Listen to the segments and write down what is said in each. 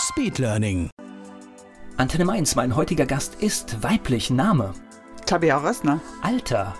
Speedlearning. Antenne Mainz, mein heutiger Gast ist weiblich. Name? Tabea Rössner, Alter?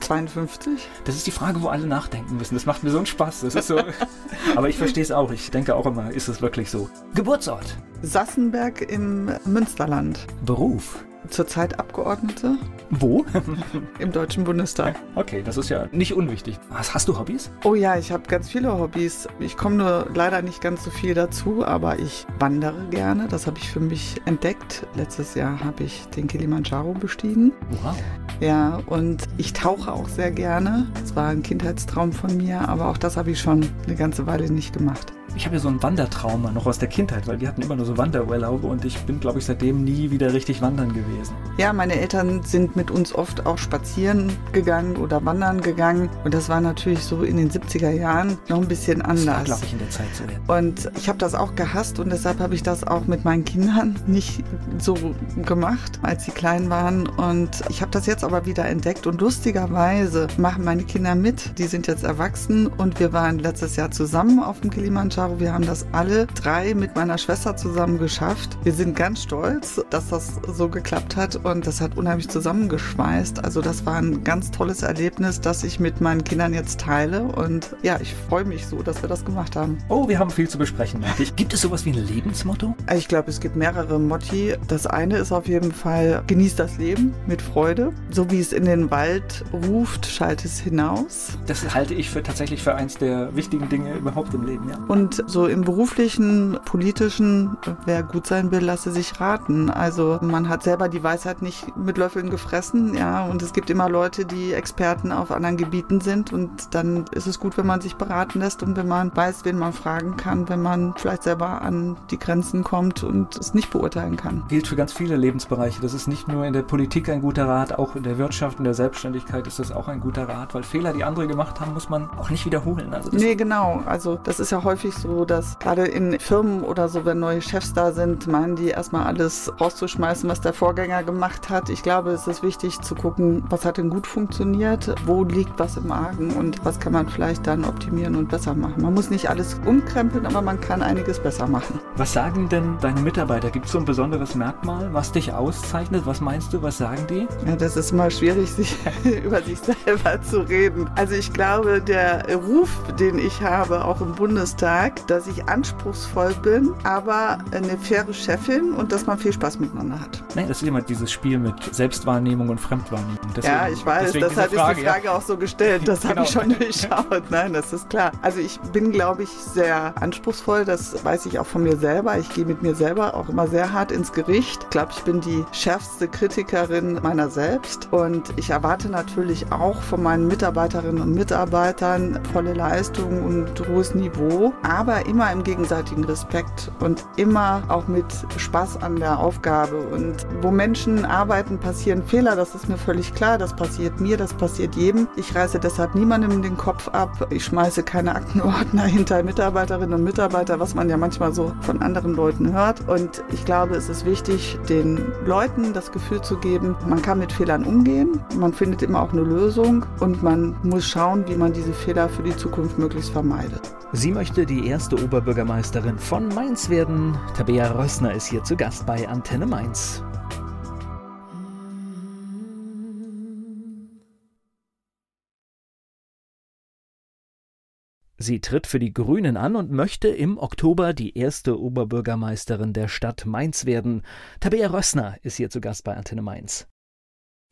52. Das ist die Frage, wo alle nachdenken müssen. Das macht mir so einen Spaß. Das ist so. Aber ich verstehe es auch. Ich denke auch immer, ist es wirklich so? Geburtsort? Sassenberg im Münsterland. Beruf? Zurzeit Abgeordnete Wo? im Deutschen Bundestag. Okay, das ist ja nicht unwichtig. Was hast du Hobbys? Oh ja, ich habe ganz viele Hobbys. Ich komme nur leider nicht ganz so viel dazu, aber ich wandere gerne. Das habe ich für mich entdeckt. Letztes Jahr habe ich den Kilimanjaro bestiegen. Wow. Ja, und ich tauche auch sehr gerne. Das war ein Kindheitstraum von mir, aber auch das habe ich schon eine ganze Weile nicht gemacht. Ich habe ja so ein Wandertrauma noch aus der Kindheit, weil wir hatten immer nur so Wanderurlaube und ich bin, glaube ich, seitdem nie wieder richtig wandern gewesen. Ja, meine Eltern sind mit uns oft auch spazieren gegangen oder wandern gegangen. Und das war natürlich so in den 70er Jahren noch ein bisschen anders. glaube ich, in der Zeit so. Ja. Und ich habe das auch gehasst und deshalb habe ich das auch mit meinen Kindern nicht so gemacht, als sie klein waren. Und ich habe das jetzt aber wieder entdeckt und lustigerweise machen meine Kinder mit. Die sind jetzt erwachsen und wir waren letztes Jahr zusammen auf dem Kilimanjaro. Wir haben das alle drei mit meiner Schwester zusammen geschafft. Wir sind ganz stolz, dass das so geklappt hat und das hat unheimlich zusammengeschweißt. Also das war ein ganz tolles Erlebnis, das ich mit meinen Kindern jetzt teile und ja, ich freue mich so, dass wir das gemacht haben. Oh, wir haben viel zu besprechen. merke ich. Gibt es sowas wie ein Lebensmotto? Ich glaube, es gibt mehrere Motti. Das eine ist auf jeden Fall, genieß das Leben mit Freude. So wie es in den Wald ruft, schalt es hinaus. Das halte ich für tatsächlich für eins der wichtigen Dinge überhaupt im Leben, ja. Und so im beruflichen, politischen, wer gut sein will, lasse sich raten. Also man hat selber die Weisheit nicht mit Löffeln gefressen, ja. Und es gibt immer Leute, die Experten auf anderen Gebieten sind. Und dann ist es gut, wenn man sich beraten lässt und wenn man weiß, wen man fragen kann, wenn man vielleicht selber an die Grenzen kommt und es nicht beurteilen kann. Gilt für ganz viele Lebensbereiche. Das ist nicht nur in der Politik ein guter Rat, auch in der Wirtschaft, in der Selbstständigkeit ist das auch ein guter Rat, weil Fehler, die andere gemacht haben, muss man auch nicht wiederholen. Also Nee, genau. Also das ist ja häufig so, dass gerade in Firmen oder so, wenn neue Chefs da sind, meinen die erstmal alles rauszuschmeißen, was der Vorgänger gemacht hat. Ich glaube, es ist wichtig zu gucken, was hat denn gut funktioniert, wo liegt was im Argen und was kann man vielleicht dann optimieren und besser machen. Man muss nicht alles umkrempeln, aber man kann einiges besser machen. Was sagen denn deine Mitarbeiter? Gibt es so ein besonderes Merkmal, was dich auszeichnet? Was meinst du? Was sagen die? Ja, das ist immer schwierig, sich über sich selber zu reden. Also ich glaube, der Ruf, den ich habe, auch im Bundestag, dass ich anspruchsvoll bin, aber eine faire Chefin und dass man viel Spaß miteinander hat. Nee, das ist immer dieses Spiel mit Selbstwahrnehmung und Fremdwahrnehmung. Deswegen- ja, ich weiß, deshalb diese ist die Frage ja. auch so gestellt. Das habe Genau. ich schon durchschaut. Nein, das ist klar. Also ich bin, glaube ich, sehr anspruchsvoll. Das weiß ich auch von mir selber. Ich gehe mit mir selber auch immer sehr hart ins Gericht. Ich glaube, ich bin die schärfste Kritikerin meiner selbst. Und ich erwarte natürlich auch von meinen Mitarbeiterinnen und Mitarbeitern volle Leistung und hohes Niveau. Aber immer im gegenseitigen Respekt und immer auch mit Spaß an der Aufgabe. Und wo Menschen arbeiten, passieren Fehler. Das ist mir völlig klar. Das passiert mir, das passiert jedem. Ich reiße deshalb niemandem den Kopf ab. Ich schmeiße keine Aktenordner hinter Mitarbeiterinnen und Mitarbeiter, was man ja manchmal so von anderen Leuten hört. Und ich glaube, es ist wichtig, den Leuten das Gefühl zu geben, man kann mit Fehlern umgehen. Man findet immer auch eine Lösung und man muss schauen, wie man diese Fehler für die Zukunft möglichst vermeidet. Sie möchte die erste Oberbürgermeisterin von Mainz werden. Tabea Rössner ist hier zu Gast bei Antenne Mainz. Sie tritt für die Grünen an und möchte im Oktober die erste Oberbürgermeisterin der Stadt Mainz werden. Tabea Rössner ist hier zu Gast bei Antenne Mainz.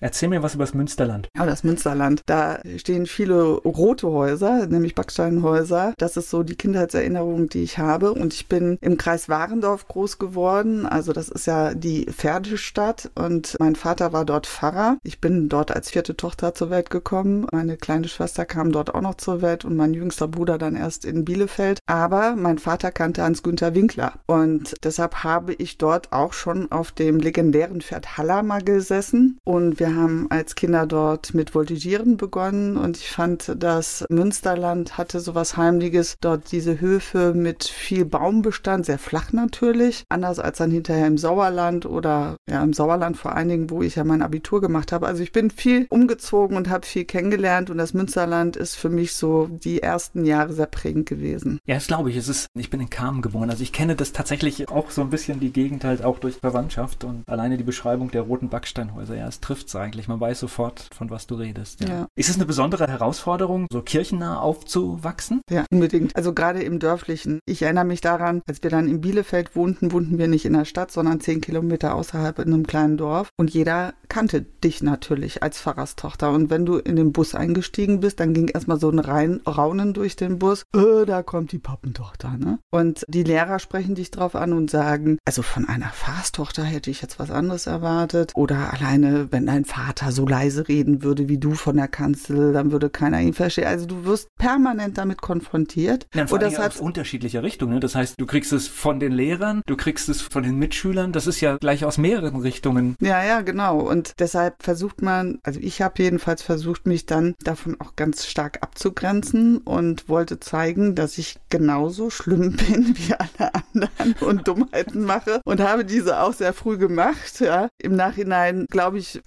Erzähl mir was über das Münsterland. Ja, das Münsterland. Da stehen viele rote Häuser, nämlich Backsteinhäuser. Das ist so die Kindheitserinnerung, die ich habe. Und ich bin im Kreis Warendorf groß geworden. Also das ist ja die Pferdestadt. Und mein Vater war dort Pfarrer. Ich bin dort als vierte Tochter zur Welt gekommen. Meine kleine Schwester kam dort auch noch zur Welt und mein jüngster Bruder dann erst in Bielefeld. Aber mein Vater kannte Hans-Günther Winkler. Und deshalb habe ich dort auch schon auf dem legendären Pferd Hallammer gesessen. Und wir haben als Kinder dort mit Voltigieren begonnen. Und ich fand, das Münsterland hatte so was Heimliches. Dort diese Höfe mit viel Baumbestand, sehr flach natürlich. Anders als dann hinterher im Sauerland oder ja im Sauerland vor allen Dingen, wo ich ja mein Abitur gemacht habe. Also ich bin viel umgezogen und habe viel kennengelernt. Und das Münsterland ist für mich so die ersten Jahre sehr prägend gewesen. Ja, das glaube ich. Es ist, ich bin in Kamen geboren. Also ich kenne das tatsächlich auch so ein bisschen die Gegend halt auch durch Verwandtschaft und alleine die Beschreibung der roten Backsteinhäuser. Ja, es trifft eigentlich. Man weiß sofort, von was du redest. Ja. ja. Ist es eine besondere Herausforderung, so kirchennah aufzuwachsen? Ja, unbedingt. Also gerade im Dörflichen. Ich erinnere mich daran, als wir dann in Bielefeld wohnten, wohnten wir nicht in der Stadt, sondern zehn Kilometer außerhalb in einem kleinen Dorf. Und jeder kannte dich natürlich als Pfarrerstochter. Und wenn du in den Bus eingestiegen bist, dann ging erstmal so ein Rein Raunen durch den Bus. Äh, da kommt die Pappentochter, ne? Und die Lehrer sprechen dich drauf an und sagen, also von einer Pfarrerstochter hätte ich jetzt was anderes erwartet. Oder alleine, wenn dein Vater so leise reden würde wie du von der Kanzel, dann würde keiner ihn verstehen. Also du wirst permanent damit konfrontiert. Ja, und das hat unterschiedliche Richtungen. Ne? Das heißt, du kriegst es von den Lehrern, du kriegst es von den Mitschülern. Das ist ja gleich aus mehreren Richtungen. Ja, ja, genau. Und deshalb versucht man, also ich habe jedenfalls versucht, mich dann davon auch ganz stark abzugrenzen und wollte zeigen, dass ich genauso schlimm bin wie alle anderen und Dummheiten mache und habe diese auch sehr früh gemacht. Ja. Im Nachhinein glaube ich.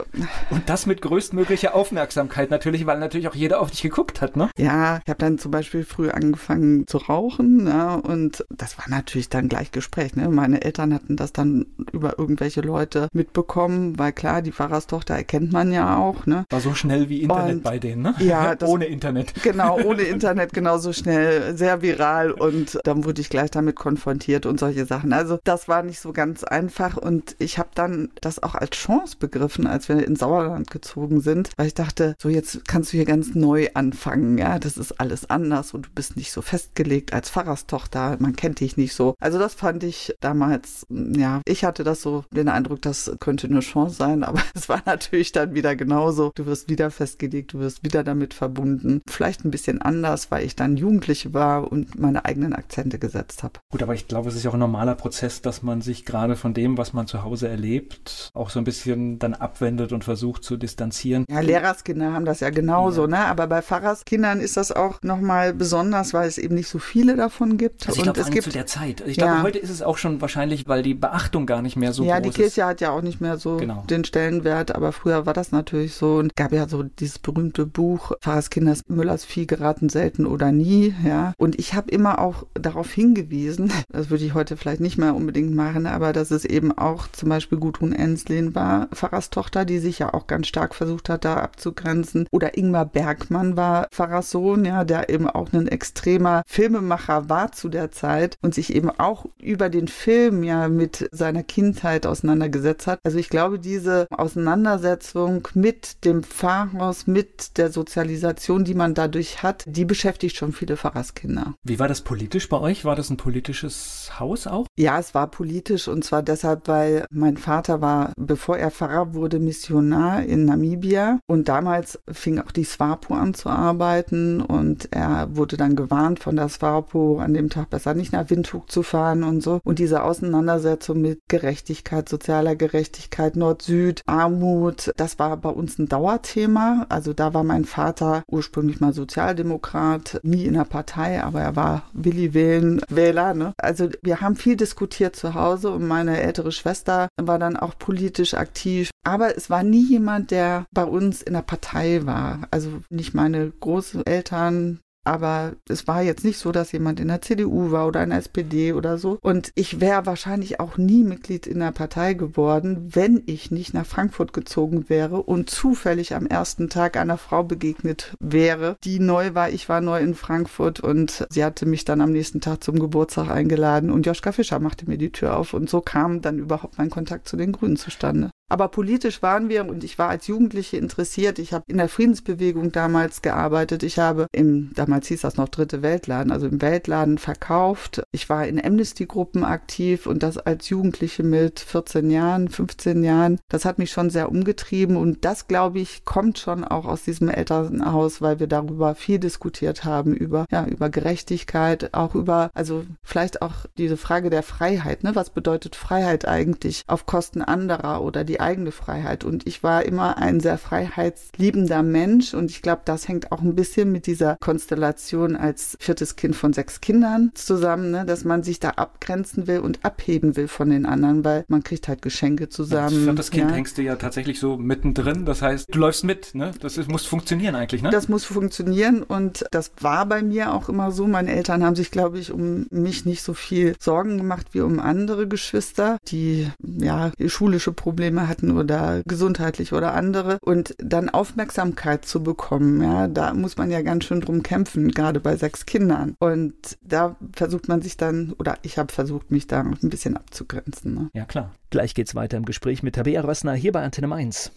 Und das mit größtmöglicher Aufmerksamkeit natürlich, weil natürlich auch jeder auf dich geguckt hat, ne? Ja, ich habe dann zum Beispiel früh angefangen zu rauchen ja, und das war natürlich dann gleich Gespräch. Ne? Meine Eltern hatten das dann über irgendwelche Leute mitbekommen, weil klar, die Pfarrerstochter erkennt man ja auch. Ne? War so schnell wie Internet und, bei denen, ne? Ja, das, ohne Internet. Genau, ohne Internet genauso schnell, sehr viral und dann wurde ich gleich damit konfrontiert und solche Sachen. Also das war nicht so ganz einfach und ich habe dann das auch als Chance begriffen, als wir ins Sauerland gezogen sind, weil ich dachte, so jetzt kannst du hier ganz neu anfangen, ja, das ist alles anders und du bist nicht so festgelegt als Pfarrerstochter, man kennt dich nicht so. Also das fand ich damals, ja, ich hatte das so den Eindruck, das könnte eine Chance sein, aber es war natürlich dann wieder genauso. Du wirst wieder festgelegt, du wirst wieder damit verbunden. Vielleicht ein bisschen anders, weil ich dann Jugendliche war und meine eigenen Akzente gesetzt habe. Gut, aber ich glaube, es ist ja auch ein normaler Prozess, dass man sich gerade von dem, was man zu Hause erlebt, auch so ein bisschen dann abwendet und versucht zu distanzieren. Ja, Lehrerskinder haben das ja genauso, ja. ne? Aber bei Pfarrerskindern ist das auch nochmal besonders, weil es eben nicht so viele davon gibt. Also ich glaube, es gibt zu der Zeit. Ich glaube, heute ist es auch schon wahrscheinlich, weil die Beachtung gar nicht mehr so ja, groß ist. Ja, die Kirche hat ja auch nicht mehr so genau. den Stellenwert, aber früher war das natürlich so und gab ja so dieses berühmte Buch Pfarrerskinders Müllers Vieh geraten selten oder nie, ja. Und ich habe immer auch darauf hingewiesen, das würde ich heute vielleicht nicht mehr unbedingt machen, aber dass es eben auch zum Beispiel Gudrun Enslin war, Pfarrerstochter, die sich ja auch ganz stark versucht hat, da abzugrenzen. Oder Ingmar Bergmann war Pfarrerssohn, ja, der eben auch ein extremer Filmemacher war zu der Zeit und sich eben auch über den Film ja mit seiner Kindheit auseinandergesetzt hat. Also ich glaube, diese Auseinandersetzung mit dem Pfarrhaus, mit der Sozialisation, die man dadurch hat, die beschäftigt schon viele Pfarrerskinder. Wie war das politisch bei euch? War das ein politisches Haus auch? Ja, es war politisch und zwar deshalb, weil mein Vater war, bevor er Pfarrer wurde, Missionar in Namibia und damals fing auch die SWAPO an zu arbeiten und er wurde dann gewarnt von der SWAPO, an dem Tag besser nicht nach Windhoek zu fahren und so. Und diese Auseinandersetzung mit Gerechtigkeit, sozialer Gerechtigkeit, Nord-Süd, Armut, das war bei uns ein Dauerthema. Also da war mein Vater ursprünglich mal Sozialdemokrat, nie in der Partei, aber er war Willi Wählen Wähler. Ne? Also wir haben viel diskutiert zu Hause und meine ältere Schwester war dann auch politisch aktiv. Aber es war nie jemand, der bei uns in der Partei war. Also nicht meine Großeltern, aber es war jetzt nicht so, dass jemand in der CDU war oder in der SPD oder so. Und ich wäre wahrscheinlich auch nie Mitglied in der Partei geworden, wenn ich nicht nach Frankfurt gezogen wäre und zufällig am ersten Tag einer Frau begegnet wäre, die neu war. Ich war neu in Frankfurt und sie hatte mich dann am nächsten Tag zum Geburtstag eingeladen und Joschka Fischer machte mir die Tür auf. Und so kam dann überhaupt mein Kontakt zu den Grünen zustande. Aber politisch waren wir und ich war als Jugendliche interessiert. Ich habe in der Friedensbewegung damals gearbeitet. Ich habe im, damals hieß das noch Dritte Weltladen, also im Weltladen verkauft. Ich war in Amnesty-Gruppen aktiv und das als Jugendliche mit 14 Jahren, 15 Jahren. Das hat mich schon sehr umgetrieben und das, glaube ich, kommt schon auch aus diesem Elternhaus, weil wir darüber viel diskutiert haben, über, ja, über Gerechtigkeit, auch über, also vielleicht auch diese Frage der Freiheit, ne? Was bedeutet Freiheit eigentlich auf Kosten anderer oder die eigene Freiheit? Und ich war immer ein sehr freiheitsliebender Mensch und ich glaube, das hängt auch ein bisschen mit dieser Konstellation als viertes Kind von sechs Kindern zusammen, ne? dass man sich da abgrenzen will und abheben will von den anderen, weil man kriegt halt Geschenke zusammen. Als viertes Kind ja. hängst du ja tatsächlich so mittendrin, das heißt, du läufst mit, ne? Das ist, muss funktionieren eigentlich, ne? Das muss funktionieren und das war bei mir auch immer so. Meine Eltern haben sich, glaube ich, um mich nicht so viel Sorgen gemacht wie um andere Geschwister, die ja schulische Probleme hatten oder gesundheitlich oder andere und dann Aufmerksamkeit zu bekommen, ja, da muss man ja ganz schön drum kämpfen, gerade bei sechs Kindern. Und da versucht man sich dann, oder ich habe versucht, mich da ein bisschen abzugrenzen. Ne? Ja, klar. Gleich geht's weiter im Gespräch mit Tabea Rössner hier bei Antenne Mainz.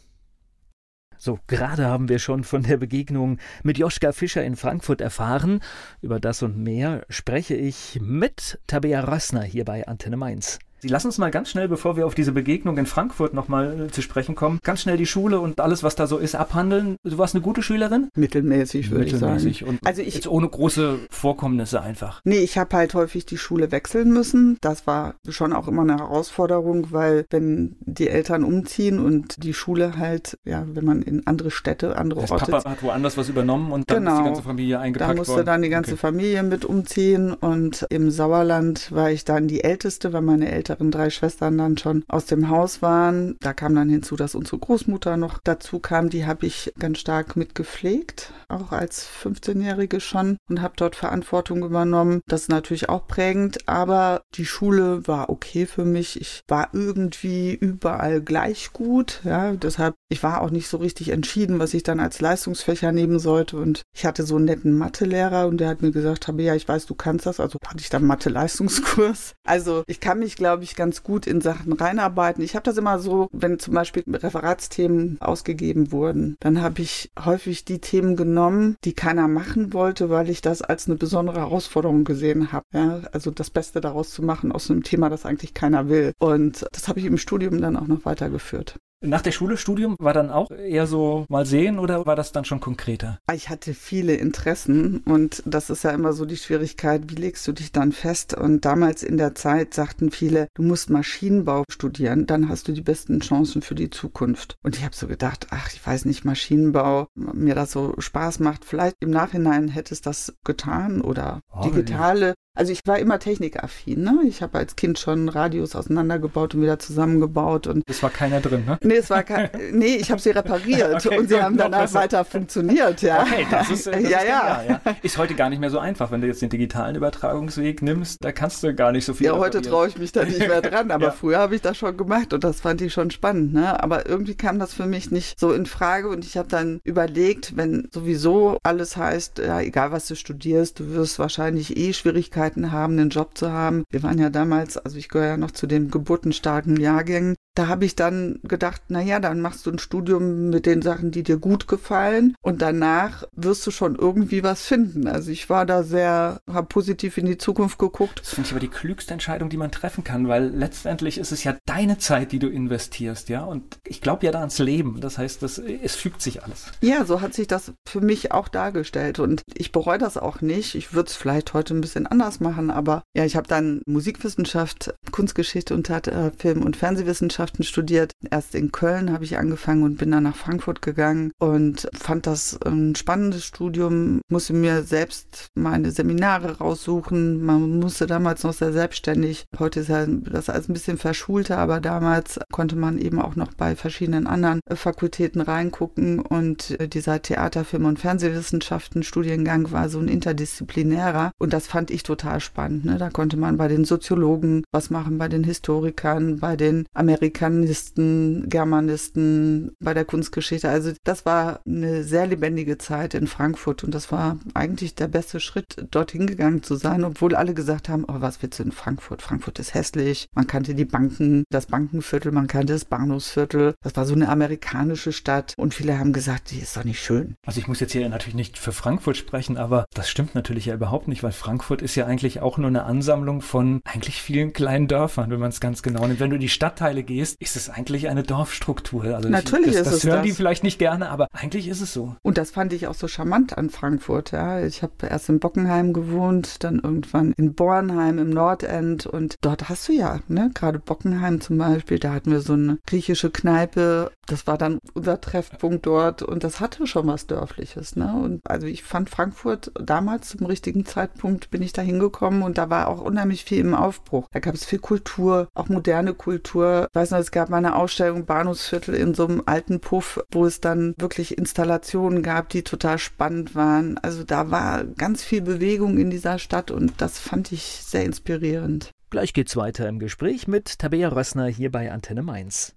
So, gerade haben wir schon von der Begegnung mit Joschka Fischer in Frankfurt erfahren. Über das und mehr spreche ich mit Tabea Rössner hier bei Antenne Mainz. Sie lassen uns mal ganz schnell, bevor wir auf diese Begegnung in Frankfurt nochmal äh, zu sprechen kommen, ganz schnell die Schule und alles, was da so ist, abhandeln. Du warst eine gute Schülerin? Mittelmäßig, würde ich sagen. Und also ich, jetzt ohne große Vorkommnisse einfach. Nee, ich habe halt häufig die Schule wechseln müssen. Das war schon auch immer eine Herausforderung, weil wenn die Eltern umziehen und die Schule halt, ja, wenn man in andere Städte, andere das Orte... Papa hat woanders was übernommen und dann genau, ist die ganze Familie eingepackt Da musste worden. dann die ganze okay. Familie mit umziehen und im Sauerland war ich dann die Älteste, weil meine Eltern älteren drei Schwestern dann schon aus dem Haus waren. Da kam dann hinzu, dass unsere Großmutter noch dazu kam. Die habe ich ganz stark mitgepflegt, auch als 15-Jährige schon und habe dort Verantwortung übernommen. Das ist natürlich auch prägend, aber die Schule war okay für mich. Ich war irgendwie überall gleich gut. Ja, deshalb, ich war auch nicht so richtig entschieden, was ich dann als Leistungsfächer nehmen sollte. Und ich hatte so einen netten Mathelehrer und der hat mir gesagt, ja, ich weiß, du kannst das. Also hatte ich dann Mathe-Leistungskurs. Also ich kann mich, glaube ich, ganz gut in Sachen reinarbeiten. Ich habe das immer so, wenn zum Beispiel Referatsthemen ausgegeben wurden, dann habe ich häufig die Themen genommen, die keiner machen wollte, weil ich das als eine besondere Herausforderung gesehen habe. Ja? Also das Beste daraus zu machen aus einem Thema, das eigentlich keiner will. Und das habe ich im Studium dann auch noch weitergeführt. Nach der Schule, Studium war dann auch eher so mal sehen oder war das dann schon konkreter? Ich hatte viele Interessen und das ist ja immer so die Schwierigkeit, wie legst du dich dann fest? Und damals in der Zeit sagten viele, du musst Maschinenbau studieren, dann hast du die besten Chancen für die Zukunft. Und ich habe so gedacht, ach, ich weiß nicht, Maschinenbau, mir das so Spaß macht. Vielleicht im Nachhinein hätte es das getan oder oh, digitale also ich war immer technikaffin, ne? Ich habe als Kind schon Radios auseinandergebaut und wieder zusammengebaut und es war keiner drin, ne? Nee, es war kein, nee, ich habe sie repariert okay, und sie haben danach besser. weiter funktioniert, ja. Okay, das ist, das ja, ist, ja. ja. ist heute gar nicht mehr so einfach, wenn du jetzt den digitalen Übertragungsweg nimmst, da kannst du gar nicht so viel. Ja, heute traue ich mich da nicht mehr dran, aber ja. früher habe ich das schon gemacht und das fand ich schon spannend, ne? Aber irgendwie kam das für mich nicht so in Frage und ich habe dann überlegt, wenn sowieso alles heißt, ja, egal was du studierst, du wirst wahrscheinlich eh Schwierigkeiten Möglichkeiten haben, einen Job zu haben. Wir waren ja damals, also ich gehöre ja noch zu den geburtenstarken Jahrgängen, da habe ich dann gedacht, na ja, dann machst du ein Studium mit den Sachen, die dir gut gefallen und danach wirst du schon irgendwie was finden. Also ich war da sehr, habe positiv in die Zukunft geguckt. Das finde ich aber die klügste Entscheidung, die man treffen kann, weil letztendlich ist es ja deine Zeit, die du investierst, ja. Und ich glaube ja da ans Leben. Das heißt, das, es fügt sich alles. Ja, so hat sich das für mich auch dargestellt und ich bereue das auch nicht. Ich würde es vielleicht heute ein bisschen anders machen, aber ja, ich habe dann Musikwissenschaft, Kunstgeschichte und äh, Film- und Fernsehwissenschaft Wissenschaften studiert. Erst in Köln habe ich angefangen und bin dann nach Frankfurt gegangen und fand das ein spannendes Studium. Musste mir selbst meine Seminare raussuchen. Man musste damals noch sehr selbstständig. Heute ist das alles ein bisschen verschulter, aber damals konnte man eben auch noch bei verschiedenen anderen Fakultäten reingucken und dieser Theater, Film und Fernsehwissenschaften Studiengang war so ein interdisziplinärer und das fand ich total spannend. Ne? Da konnte man bei den Soziologen was machen, bei den Historikern, bei den Amerikanern Amerikanisten, Germanisten bei der Kunstgeschichte. Also das war eine sehr lebendige Zeit in Frankfurt und das war eigentlich der beste Schritt, dorthin gegangen zu sein, obwohl alle gesagt haben, oh, was willst du in Frankfurt? Frankfurt ist hässlich. Man kannte die Banken, das Bankenviertel, man kannte das Bahnhofsviertel. Das war so eine amerikanische Stadt und viele haben gesagt, die ist doch nicht schön. Also ich muss jetzt hier natürlich nicht für Frankfurt sprechen, aber das stimmt natürlich ja überhaupt nicht, weil Frankfurt ist ja eigentlich auch nur eine Ansammlung von eigentlich vielen kleinen Dörfern, wenn man es ganz genau nimmt. Wenn du in die Stadtteile gehst, ist es eigentlich eine Dorfstruktur. Also natürlich ich, das, ist das es hören das. die vielleicht nicht gerne, aber eigentlich ist es so. Und das fand ich auch so charmant an Frankfurt. Ja. Ich habe erst in Bockenheim gewohnt, dann irgendwann in Bornheim im Nordend und dort hast du ja, ne, gerade Bockenheim zum Beispiel, da hatten wir so eine griechische Kneipe. Das war dann unser Treffpunkt dort und das hatte schon was Dörfliches. Ne? Und also ich fand Frankfurt damals zum richtigen Zeitpunkt bin ich da hingekommen und da war auch unheimlich viel im Aufbruch. Da gab es viel Kultur, auch moderne Kultur. Ich weiß noch, es gab mal eine Ausstellung Bahnhofsviertel in so einem alten Puff, wo es dann wirklich Installationen gab, die total spannend waren. Also da war ganz viel Bewegung in dieser Stadt und das fand ich sehr inspirierend. Gleich geht's weiter im Gespräch mit Tabea Rössner hier bei Antenne Mainz.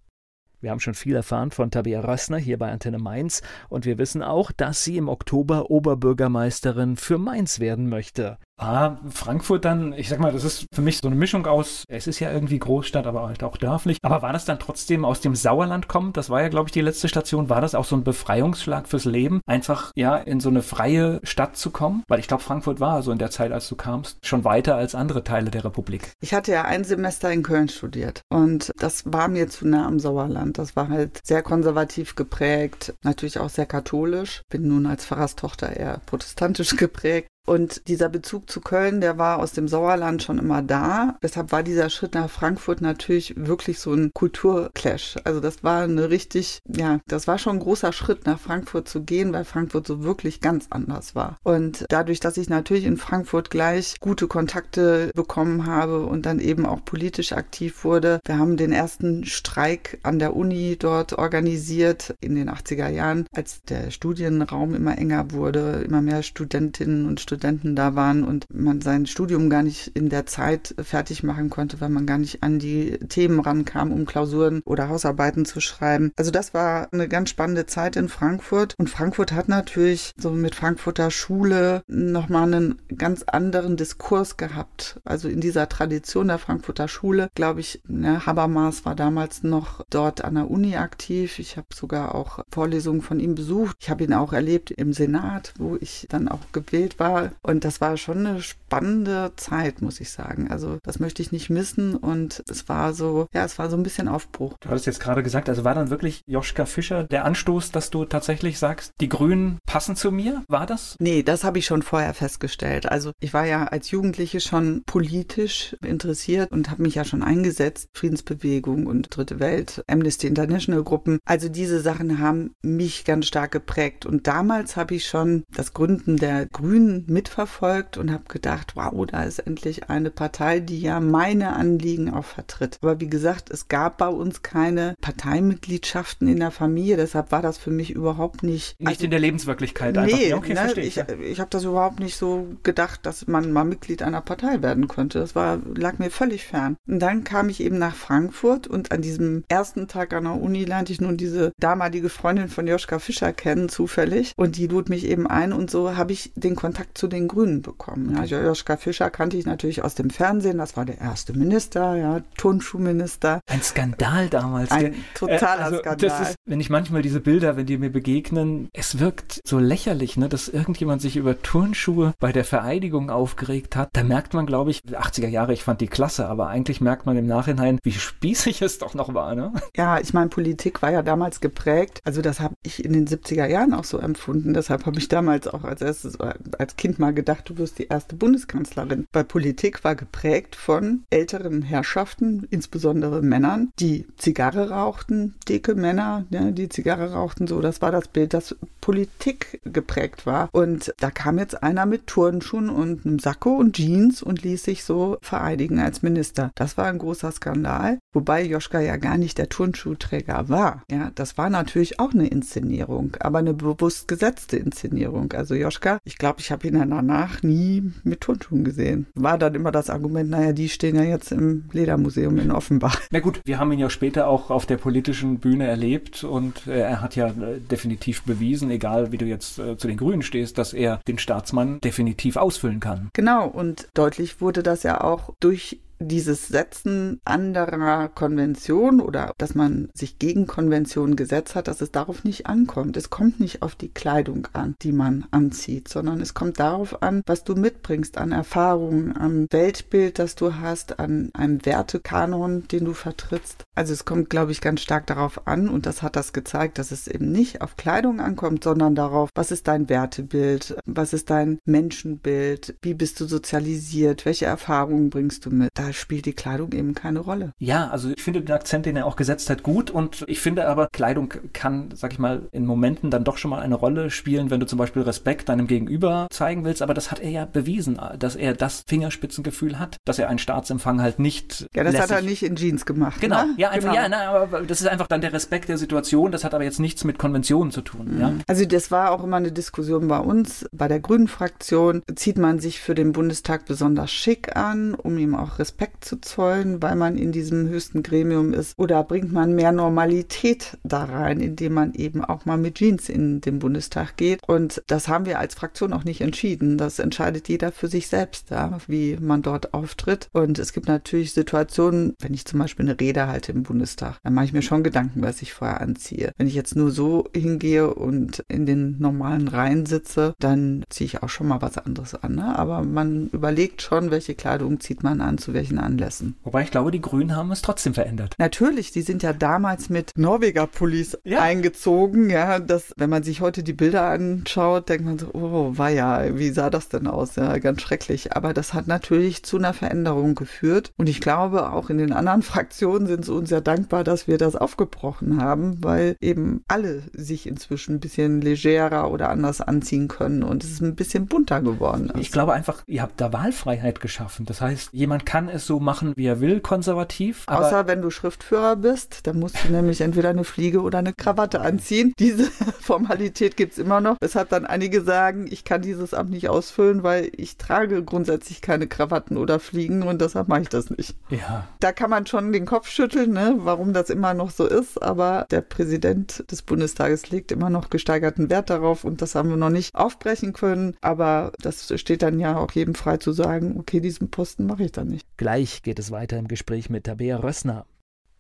Wir haben schon viel erfahren von Tabea Rössner hier bei Antenne Mainz und wir wissen auch, dass sie im Oktober Oberbürgermeisterin für Mainz werden möchte. War Frankfurt dann, ich sag mal, das ist für mich so eine Mischung aus, es ist ja irgendwie Großstadt, aber halt auch dörflich. Aber war das dann trotzdem aus dem Sauerland kommt? Das war ja, glaube ich, die letzte Station. War das auch so ein Befreiungsschlag fürs Leben, einfach ja in so eine freie Stadt zu kommen? Weil ich glaube, Frankfurt war so in der Zeit, als du kamst, schon weiter als andere Teile der Republik. Ich hatte ja ein Semester in Köln studiert und das war mir zu nah am Sauerland. Das war halt sehr konservativ geprägt, natürlich auch sehr katholisch. Bin nun als Pfarrerstochter eher protestantisch geprägt. Und dieser Bezug zu Köln, der war aus dem Sauerland schon immer da. Deshalb war dieser Schritt nach Frankfurt natürlich wirklich so ein Kulturclash. Also das war eine richtig, ja, das war schon ein großer Schritt nach Frankfurt zu gehen, weil Frankfurt so wirklich ganz anders war. Und dadurch, dass ich natürlich in Frankfurt gleich gute Kontakte bekommen habe und dann eben auch politisch aktiv wurde, wir haben den ersten Streik an der Uni dort organisiert in den 80er Jahren, als der Studienraum immer enger wurde, immer mehr Studentinnen und Studenten Studenten da waren und man sein Studium gar nicht in der Zeit fertig machen konnte, weil man gar nicht an die Themen rankam, um Klausuren oder Hausarbeiten zu schreiben. Also das war eine ganz spannende Zeit in Frankfurt und Frankfurt hat natürlich so mit Frankfurter Schule nochmal einen ganz anderen Diskurs gehabt. Also in dieser Tradition der Frankfurter Schule, glaube ich, ne, Habermas war damals noch dort an der Uni aktiv. Ich habe sogar auch Vorlesungen von ihm besucht. Ich habe ihn auch erlebt im Senat, wo ich dann auch gewählt war und das war schon eine spannende Zeit, muss ich sagen. Also das möchte ich nicht missen. Und es war so, ja, es war so ein bisschen Aufbruch. Du hattest jetzt gerade gesagt, also war dann wirklich Joschka Fischer der Anstoß, dass du tatsächlich sagst, die Grünen passen zu mir? War das? Nee, das habe ich schon vorher festgestellt. Also ich war ja als Jugendliche schon politisch interessiert und habe mich ja schon eingesetzt. Friedensbewegung und Dritte Welt, Amnesty International Gruppen. Also diese Sachen haben mich ganz stark geprägt. Und damals habe ich schon das Gründen der Grünen mitverfolgt und habe gedacht, wow, da ist endlich eine Partei, die ja meine Anliegen auch vertritt. Aber wie gesagt, es gab bei uns keine Parteimitgliedschaften in der Familie, deshalb war das für mich überhaupt nicht. Nicht also, in der Lebenswirklichkeit nee, einfach. Ja, okay, ne, verstehe ich. Ich, ich habe das überhaupt nicht so gedacht, dass man mal Mitglied einer Partei werden könnte. Das war, lag mir völlig fern. Und dann kam ich eben nach Frankfurt und an diesem ersten Tag an der Uni lernte ich nun diese damalige Freundin von Joschka Fischer kennen, zufällig. Und die lud mich eben ein und so habe ich den Kontakt zu den Grünen bekommen. Ja, Joschka Fischer kannte ich natürlich aus dem Fernsehen. Das war der erste Minister, ja, Turnschuhminister. Ein Skandal damals. Ein totaler äh, also Skandal. Ist, wenn ich manchmal diese Bilder, wenn die mir begegnen, es wirkt so lächerlich, ne, dass irgendjemand sich über Turnschuhe bei der Vereidigung aufgeregt hat. Da merkt man, glaube ich, 80er Jahre, ich fand die klasse, aber eigentlich merkt man im Nachhinein, wie spießig es doch noch war. Ne? Ja, ich meine, Politik war ja damals geprägt. Also das habe ich in den 70er Jahren auch so empfunden. Deshalb habe ich damals auch als erstes als Kind mal gedacht, du wirst die erste Bundeskanzlerin. Weil Politik war geprägt von älteren Herrschaften, insbesondere Männern, die Zigarre rauchten, dicke Männer, ne, die Zigarre rauchten, so, das war das Bild, das Politik geprägt war. Und da kam jetzt einer mit Turnschuhen und einem Sakko und Jeans und ließ sich so vereidigen als Minister. Das war ein großer Skandal, wobei Joschka ja gar nicht der Turnschuhträger war. Ja, das war natürlich auch eine Inszenierung, aber eine bewusst gesetzte Inszenierung. Also Joschka, ich glaube, ich habe ihn dann danach nie mit Turnschuhen gesehen. War dann immer das Argument, naja, die stehen ja jetzt im Ledermuseum in Offenbach. Na gut, wir haben ihn ja später auch auf der politischen Bühne erlebt und äh, er hat ja äh, definitiv bewiesen, egal wie du jetzt äh, zu den Grünen stehst, dass er den Staatsmann definitiv ausfüllen kann. Genau, und deutlich wurde das ja auch durch dieses Setzen anderer Konventionen oder dass man sich gegen Konventionen gesetzt hat, dass es darauf nicht ankommt. Es kommt nicht auf die Kleidung an, die man anzieht, sondern es kommt darauf an, was du mitbringst an Erfahrungen, am Weltbild, das du hast, an einem Wertekanon, den du vertrittst. Also es kommt, glaube ich, ganz stark darauf an und das hat das gezeigt, dass es eben nicht auf Kleidung ankommt, sondern darauf, was ist dein Wertebild, was ist dein Menschenbild, wie bist du sozialisiert, welche Erfahrungen bringst du mit. Da spielt die Kleidung eben keine Rolle. Ja, also ich finde den Akzent, den er auch gesetzt hat, gut und ich finde aber, Kleidung kann, sag ich mal, in Momenten dann doch schon mal eine Rolle spielen, wenn du zum Beispiel Respekt deinem Gegenüber zeigen willst, aber das hat er ja bewiesen, dass er das Fingerspitzengefühl hat, dass er einen Staatsempfang halt nicht. Ja, das lässig. hat er nicht in Jeans gemacht. Genau, ne? ja, einfach, genau. ja, na, aber das ist einfach dann der Respekt der Situation, das hat aber jetzt nichts mit Konventionen zu tun. Mhm. Ja? Also das war auch immer eine Diskussion bei uns, bei der Grünen Fraktion, zieht man sich für den Bundestag besonders schick an, um ihm auch Respekt Respekt zu zollen, weil man in diesem höchsten Gremium ist? Oder bringt man mehr Normalität da rein, indem man eben auch mal mit Jeans in den Bundestag geht? Und das haben wir als Fraktion auch nicht entschieden. Das entscheidet jeder für sich selbst, ja, wie man dort auftritt. Und es gibt natürlich Situationen, wenn ich zum Beispiel eine Rede halte im Bundestag, dann mache ich mir schon Gedanken, was ich vorher anziehe. Wenn ich jetzt nur so hingehe und in den normalen Reihen sitze, dann ziehe ich auch schon mal was anderes an. Ne? Aber man überlegt schon, welche Kleidung zieht man an, zu welchen solchen Anlässen. Wobei ich glaube, die Grünen haben es trotzdem verändert. Natürlich, die sind ja damals mit Norweger-Pullis ja. eingezogen. Ja, das, wenn man sich heute die Bilder anschaut, denkt man so, oh, war ja, wie sah das denn aus? Ja, ganz schrecklich. Aber das hat natürlich zu einer Veränderung geführt. Und ich glaube, auch in den anderen Fraktionen sind sie uns ja dankbar, dass wir das aufgebrochen haben, weil eben alle sich inzwischen ein bisschen legerer oder anders anziehen können und es ist ein bisschen bunter geworden. Ich glaube einfach, ihr habt da Wahlfreiheit geschaffen. Das heißt, jemand kann es es so machen, wie er will, konservativ. Außer wenn du Schriftführer bist, dann musst du nämlich entweder eine Fliege oder eine Krawatte anziehen. Diese Formalität gibt es immer noch. Weshalb dann einige sagen, ich kann dieses Amt nicht ausfüllen, weil ich trage grundsätzlich keine Krawatten oder Fliegen und deshalb mache ich das nicht. Ja. Da kann man schon den Kopf schütteln, ne, warum das immer noch so ist, aber der Präsident des Bundestages legt immer noch gesteigerten Wert darauf und das haben wir noch nicht aufbrechen können. Aber das steht dann ja auch jedem frei zu sagen, okay, diesen Posten mache ich dann nicht. Gleich geht es weiter im Gespräch mit Tabea Rössner.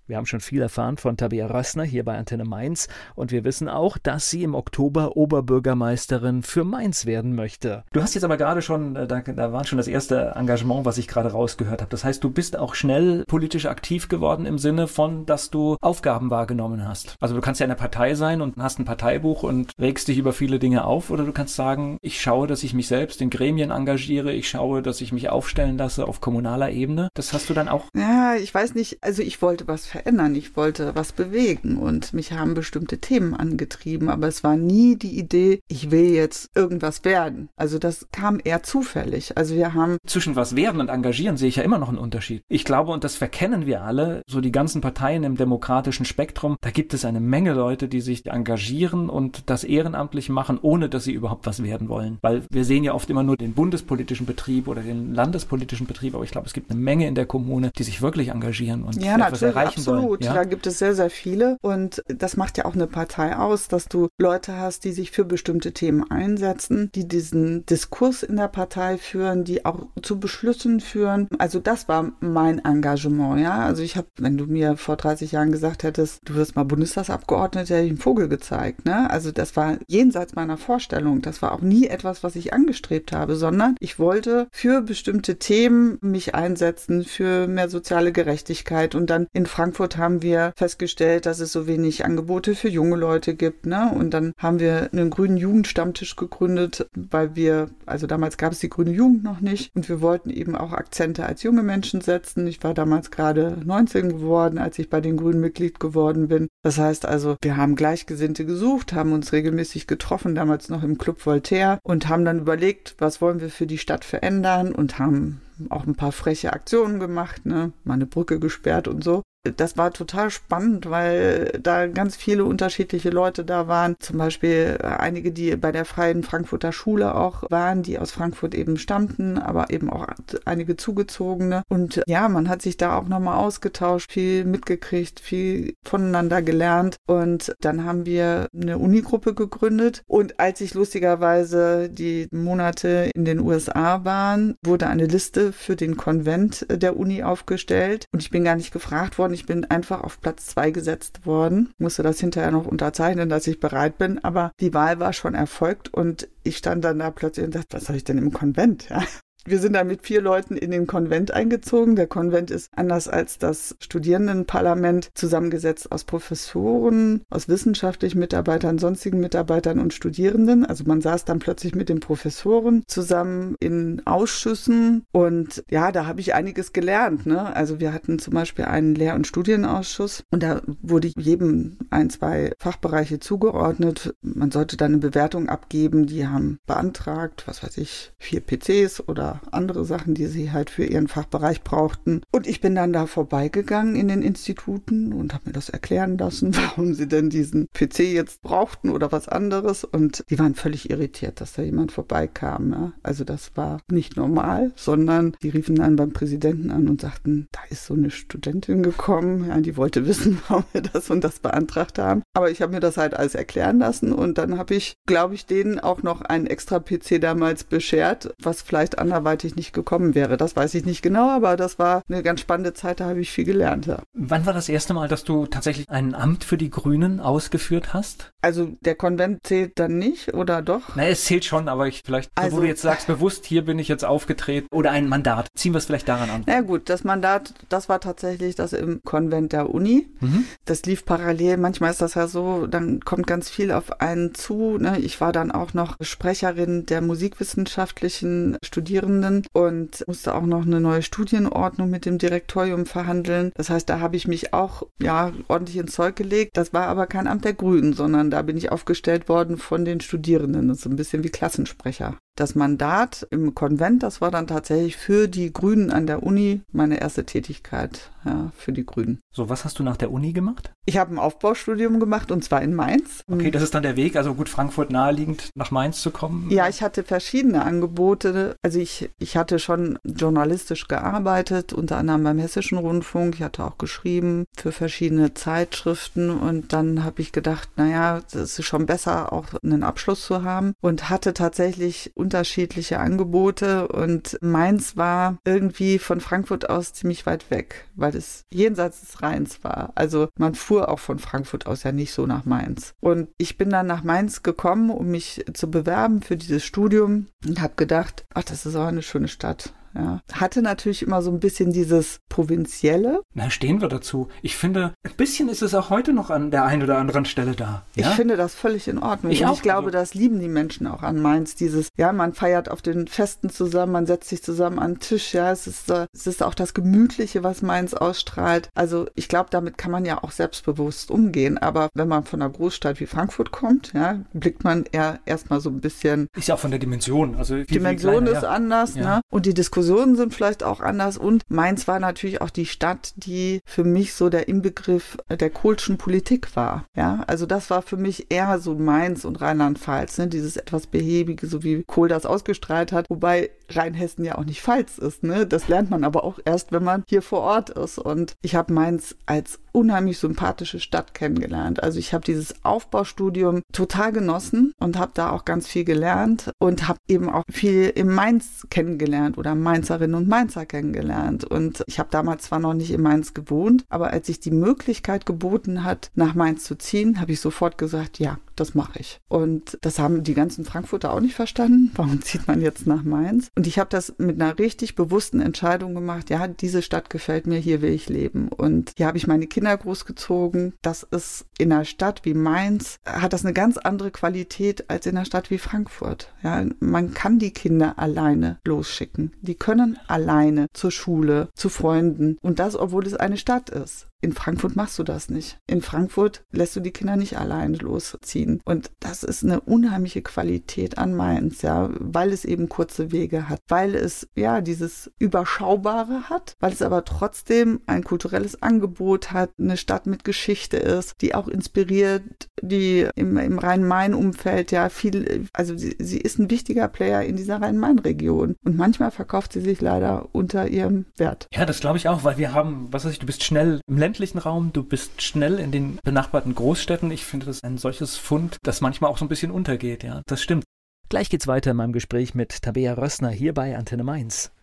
Wir haben schon viel erfahren von Tabea Rössner hier bei Antenne Mainz und wir wissen auch, dass sie im Oktober Oberbürgermeisterin für Mainz werden möchte. Du hast jetzt aber gerade schon, äh, da, da war schon das erste Engagement, was ich gerade rausgehört habe. Das heißt, du bist auch schnell politisch aktiv geworden im Sinne von, dass du Aufgaben wahrgenommen hast. Also du kannst ja in der Partei sein und hast ein Parteibuch und regst dich über viele Dinge auf oder du kannst sagen, ich schaue, dass ich mich selbst in Gremien engagiere, ich schaue, dass ich mich aufstellen lasse auf kommunaler Ebene. Das hast du dann auch? Ja, ich weiß nicht. Also ich wollte was verändern. Ich wollte was bewegen und mich haben bestimmte Themen angetrieben, aber es war nie die Idee, ich will jetzt irgendwas werden. Also das kam eher zufällig. Also wir haben zwischen was werden und engagieren sehe ich ja immer noch einen Unterschied. Ich glaube, und das verkennen wir alle, so die ganzen Parteien im demokratischen Spektrum, da gibt es eine Menge Leute, die sich engagieren und das ehrenamtlich machen, ohne dass sie überhaupt was werden wollen. Weil wir sehen ja oft immer nur den bundespolitischen Betrieb oder den landespolitischen Betrieb, aber ich glaube, es gibt eine Menge in der Kommune, die sich wirklich engagieren und ja, etwas erreichen Absolut, ja? da gibt es sehr, sehr viele. Und das macht ja auch eine Partei aus, dass du Leute hast, die sich für bestimmte Themen einsetzen, die diesen Diskurs in der Partei führen, die auch zu Beschlüssen führen. Also das war mein Engagement, ja. Also ich habe, wenn du mir vor 30 Jahren gesagt hättest, du wirst mal Bundestagsabgeordnete, hätte ich einen Vogel gezeigt, ne? Also das war jenseits meiner Vorstellung. Das war auch nie etwas, was ich angestrebt habe, sondern ich wollte für bestimmte Themen mich einsetzen, für mehr soziale Gerechtigkeit und dann in Frankfurt Frankfurt haben wir festgestellt, dass es so wenig Angebote für junge Leute gibt. Ne? Und dann haben wir einen grünen Jugendstammtisch gegründet, weil wir, also damals gab es die grüne Jugend noch nicht und wir wollten eben auch Akzente als junge Menschen setzen. Ich war damals gerade 19 geworden, als ich bei den Grünen Mitglied geworden bin. Das heißt also, wir haben Gleichgesinnte gesucht, haben uns regelmäßig getroffen, damals noch im Club Voltaire und haben dann überlegt, was wollen wir für die Stadt verändern und haben auch ein paar freche Aktionen gemacht, ne? mal eine Brücke gesperrt und so das war total spannend, weil da ganz viele unterschiedliche Leute da waren. Zum Beispiel einige, die bei der Freien Frankfurter Schule auch waren, die aus Frankfurt eben stammten, aber eben auch einige zugezogene. Und ja, man hat sich da auch nochmal ausgetauscht, viel mitgekriegt, viel voneinander gelernt. Und dann haben wir eine Unigruppe gegründet. Und als ich lustigerweise die Monate in den USA waren, wurde eine Liste für den Konvent der Uni aufgestellt. Und ich bin gar nicht gefragt worden. Ich bin einfach auf Platz zwei gesetzt worden. Musste das hinterher noch unterzeichnen, dass ich bereit bin. Aber die Wahl war schon erfolgt und ich stand dann da plötzlich und dachte, was soll ich denn im Konvent? Ja? Wir sind da mit vier Leuten in den Konvent eingezogen. Der Konvent ist anders als das Studierendenparlament zusammengesetzt aus Professoren, aus wissenschaftlichen Mitarbeitern, sonstigen Mitarbeitern und Studierenden. Also man saß dann plötzlich mit den Professoren zusammen in Ausschüssen und ja, da habe ich einiges gelernt. Ne? Also wir hatten zum Beispiel einen Lehr- und Studienausschuss und da wurde jedem ein, zwei Fachbereiche zugeordnet. Man sollte dann eine Bewertung abgeben. Die haben beantragt, was weiß ich, vier PCs oder andere Sachen, die sie halt für ihren Fachbereich brauchten. Und ich bin dann da vorbeigegangen in den Instituten und habe mir das erklären lassen, warum sie denn diesen PC jetzt brauchten oder was anderes. Und die waren völlig irritiert, dass da jemand vorbeikam. Ja. Also das war nicht normal, sondern die riefen dann beim Präsidenten an und sagten, da ist so eine Studentin gekommen, ja, die wollte wissen, warum wir das und das beantragt haben. Aber ich habe mir das halt alles erklären lassen und dann habe ich, glaube ich, denen auch noch einen extra PC damals beschert, was vielleicht anderweitig anderweitig nicht gekommen wäre. Das weiß ich nicht genau, aber das war eine ganz spannende Zeit, da habe ich viel gelernt. Ja. Wann war das erste Mal, dass du tatsächlich ein Amt für die Grünen ausgeführt hast? Also der Konvent zählt dann nicht, oder doch? Na, es zählt schon, aber ich vielleicht, also, wo du jetzt sagst, bewusst, hier bin ich jetzt aufgetreten oder ein Mandat. Ziehen wir es vielleicht daran an. Na gut, das Mandat, das war tatsächlich das im Konvent der Uni. Mhm. Das lief parallel. Manchmal ist das ja so, dann kommt ganz viel auf einen zu. Ne? Ich war dann auch noch Sprecherin der musikwissenschaftlichen Studierenden Studierenden und musste auch noch eine neue Studienordnung mit dem Direktorium verhandeln. Das heißt, da habe ich mich auch ja ordentlich ins Zeug gelegt. Das war aber kein Amt der Grünen, sondern da bin ich aufgestellt worden von den Studierenden. Das ist ein bisschen wie Klassensprecher. Das Mandat im Konvent, das war dann tatsächlich für die Grünen an der Uni meine erste Tätigkeit ja, für die Grünen. So, was hast du nach der Uni gemacht? Ich habe ein Aufbaustudium gemacht und zwar in Mainz. Okay, das ist dann der Weg, also gut Frankfurt naheliegend, nach Mainz zu kommen? Ja, ich hatte verschiedene Angebote. Also ich, ich hatte schon journalistisch gearbeitet, unter anderem beim Hessischen Rundfunk. Ich hatte auch geschrieben für verschiedene Zeitschriften und dann habe ich gedacht, naja, es ist schon besser, auch einen Abschluss zu haben und hatte tatsächlich unterschiedliche Angebote und Mainz war irgendwie von Frankfurt aus ziemlich weit weg, weil es jenseits des Rheins war. Also man fuhr auch von Frankfurt aus ja nicht so nach Mainz. Und ich bin dann nach Mainz gekommen, um mich zu bewerben für dieses Studium und habe gedacht, ach, das ist auch eine schöne Stadt. Ja. Hatte natürlich immer so ein bisschen dieses Provinzielle. Na, stehen wir dazu. Ich finde, ein bisschen ist es auch heute noch an der einen oder anderen Stelle da. Ja? Ich finde das völlig in Ordnung. Ich, Und ich glaube, also. das lieben die Menschen auch an Mainz. Dieses, ja, man feiert auf den Festen zusammen, man setzt sich zusammen an den Tisch. Ja, es ist, äh, es ist auch das Gemütliche, was Mainz ausstrahlt. Also ich glaube, damit kann man ja auch selbstbewusst umgehen. Aber wenn man von einer Großstadt wie Frankfurt kommt, ja, blickt man eher erstmal so ein bisschen. Ist ja auch von der Dimension. Also viel, Dimension viel kleiner, ist ja. anders, ja. ne? Und die Diskussion Diskussionen sind vielleicht auch anders. Und Mainz war natürlich auch die Stadt, die für mich so der Inbegriff der Kohlschen Politik war. Ja, also das war für mich eher so Mainz und Rheinland-Pfalz, ne? dieses etwas behäbige, so wie Kohl das ausgestrahlt hat. Wobei Rheinhessen ja auch nicht Pfalz ist. Ne? Das lernt man aber auch erst, wenn man hier vor Ort ist. Und ich habe Mainz als unheimlich sympathische Stadt kennengelernt. Also ich habe dieses Aufbaustudium total genossen und habe da auch ganz viel gelernt und habe eben auch viel im Mainz kennengelernt oder Mainzerinnen und Mainzer kennengelernt. Und ich habe damals zwar noch nicht in Mainz gewohnt, aber als sich die Möglichkeit geboten hat, nach Mainz zu ziehen, habe ich sofort gesagt, ja, das mache ich. Und das haben die ganzen Frankfurter auch nicht verstanden. Warum zieht man jetzt nach Mainz? Und ich habe das mit einer richtig bewussten Entscheidung gemacht. Ja, diese Stadt gefällt mir, hier will ich leben. Und hier habe ich meine Kinder großgezogen. Das ist in einer Stadt wie Mainz, hat das eine ganz andere Qualität als in einer Stadt wie Frankfurt. Ja, man kann die Kinder alleine losschicken. Die können alleine zur Schule, zu Freunden. Und das, obwohl es eine Stadt ist. In Frankfurt machst du das nicht. In Frankfurt lässt du die Kinder nicht allein losziehen. Und das ist eine unheimliche Qualität an Mainz, ja, weil es eben kurze Wege hat, weil es ja dieses Überschaubare hat, weil es aber trotzdem ein kulturelles Angebot hat, eine Stadt mit Geschichte ist, die auch inspiriert, die im, im Rhein-Main-Umfeld ja viel, also sie, sie ist ein wichtiger Player in dieser Rhein-Main-Region. Und manchmal verkauft sie sich leider unter ihrem Wert. Ja, das glaube ich auch, weil wir haben, was weiß ich, du bist schnell im ländlichen Raum, du bist schnell in den benachbarten Großstädten. Ich finde das ein solches Fund, das manchmal auch so ein bisschen untergeht, ja. Das stimmt. Gleich geht's weiter in meinem Gespräch mit Tabea Rössner hier bei Antenne Mainz.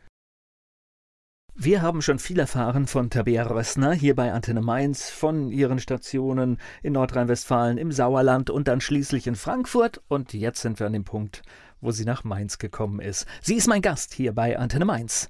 Wir haben schon viel erfahren von Tabea Rössner hier bei Antenne Mainz, von ihren Stationen in Nordrhein-Westfalen, im Sauerland und dann schließlich in Frankfurt. Und jetzt sind wir an dem Punkt, wo sie nach Mainz gekommen ist. Sie ist mein Gast hier bei Antenne Mainz.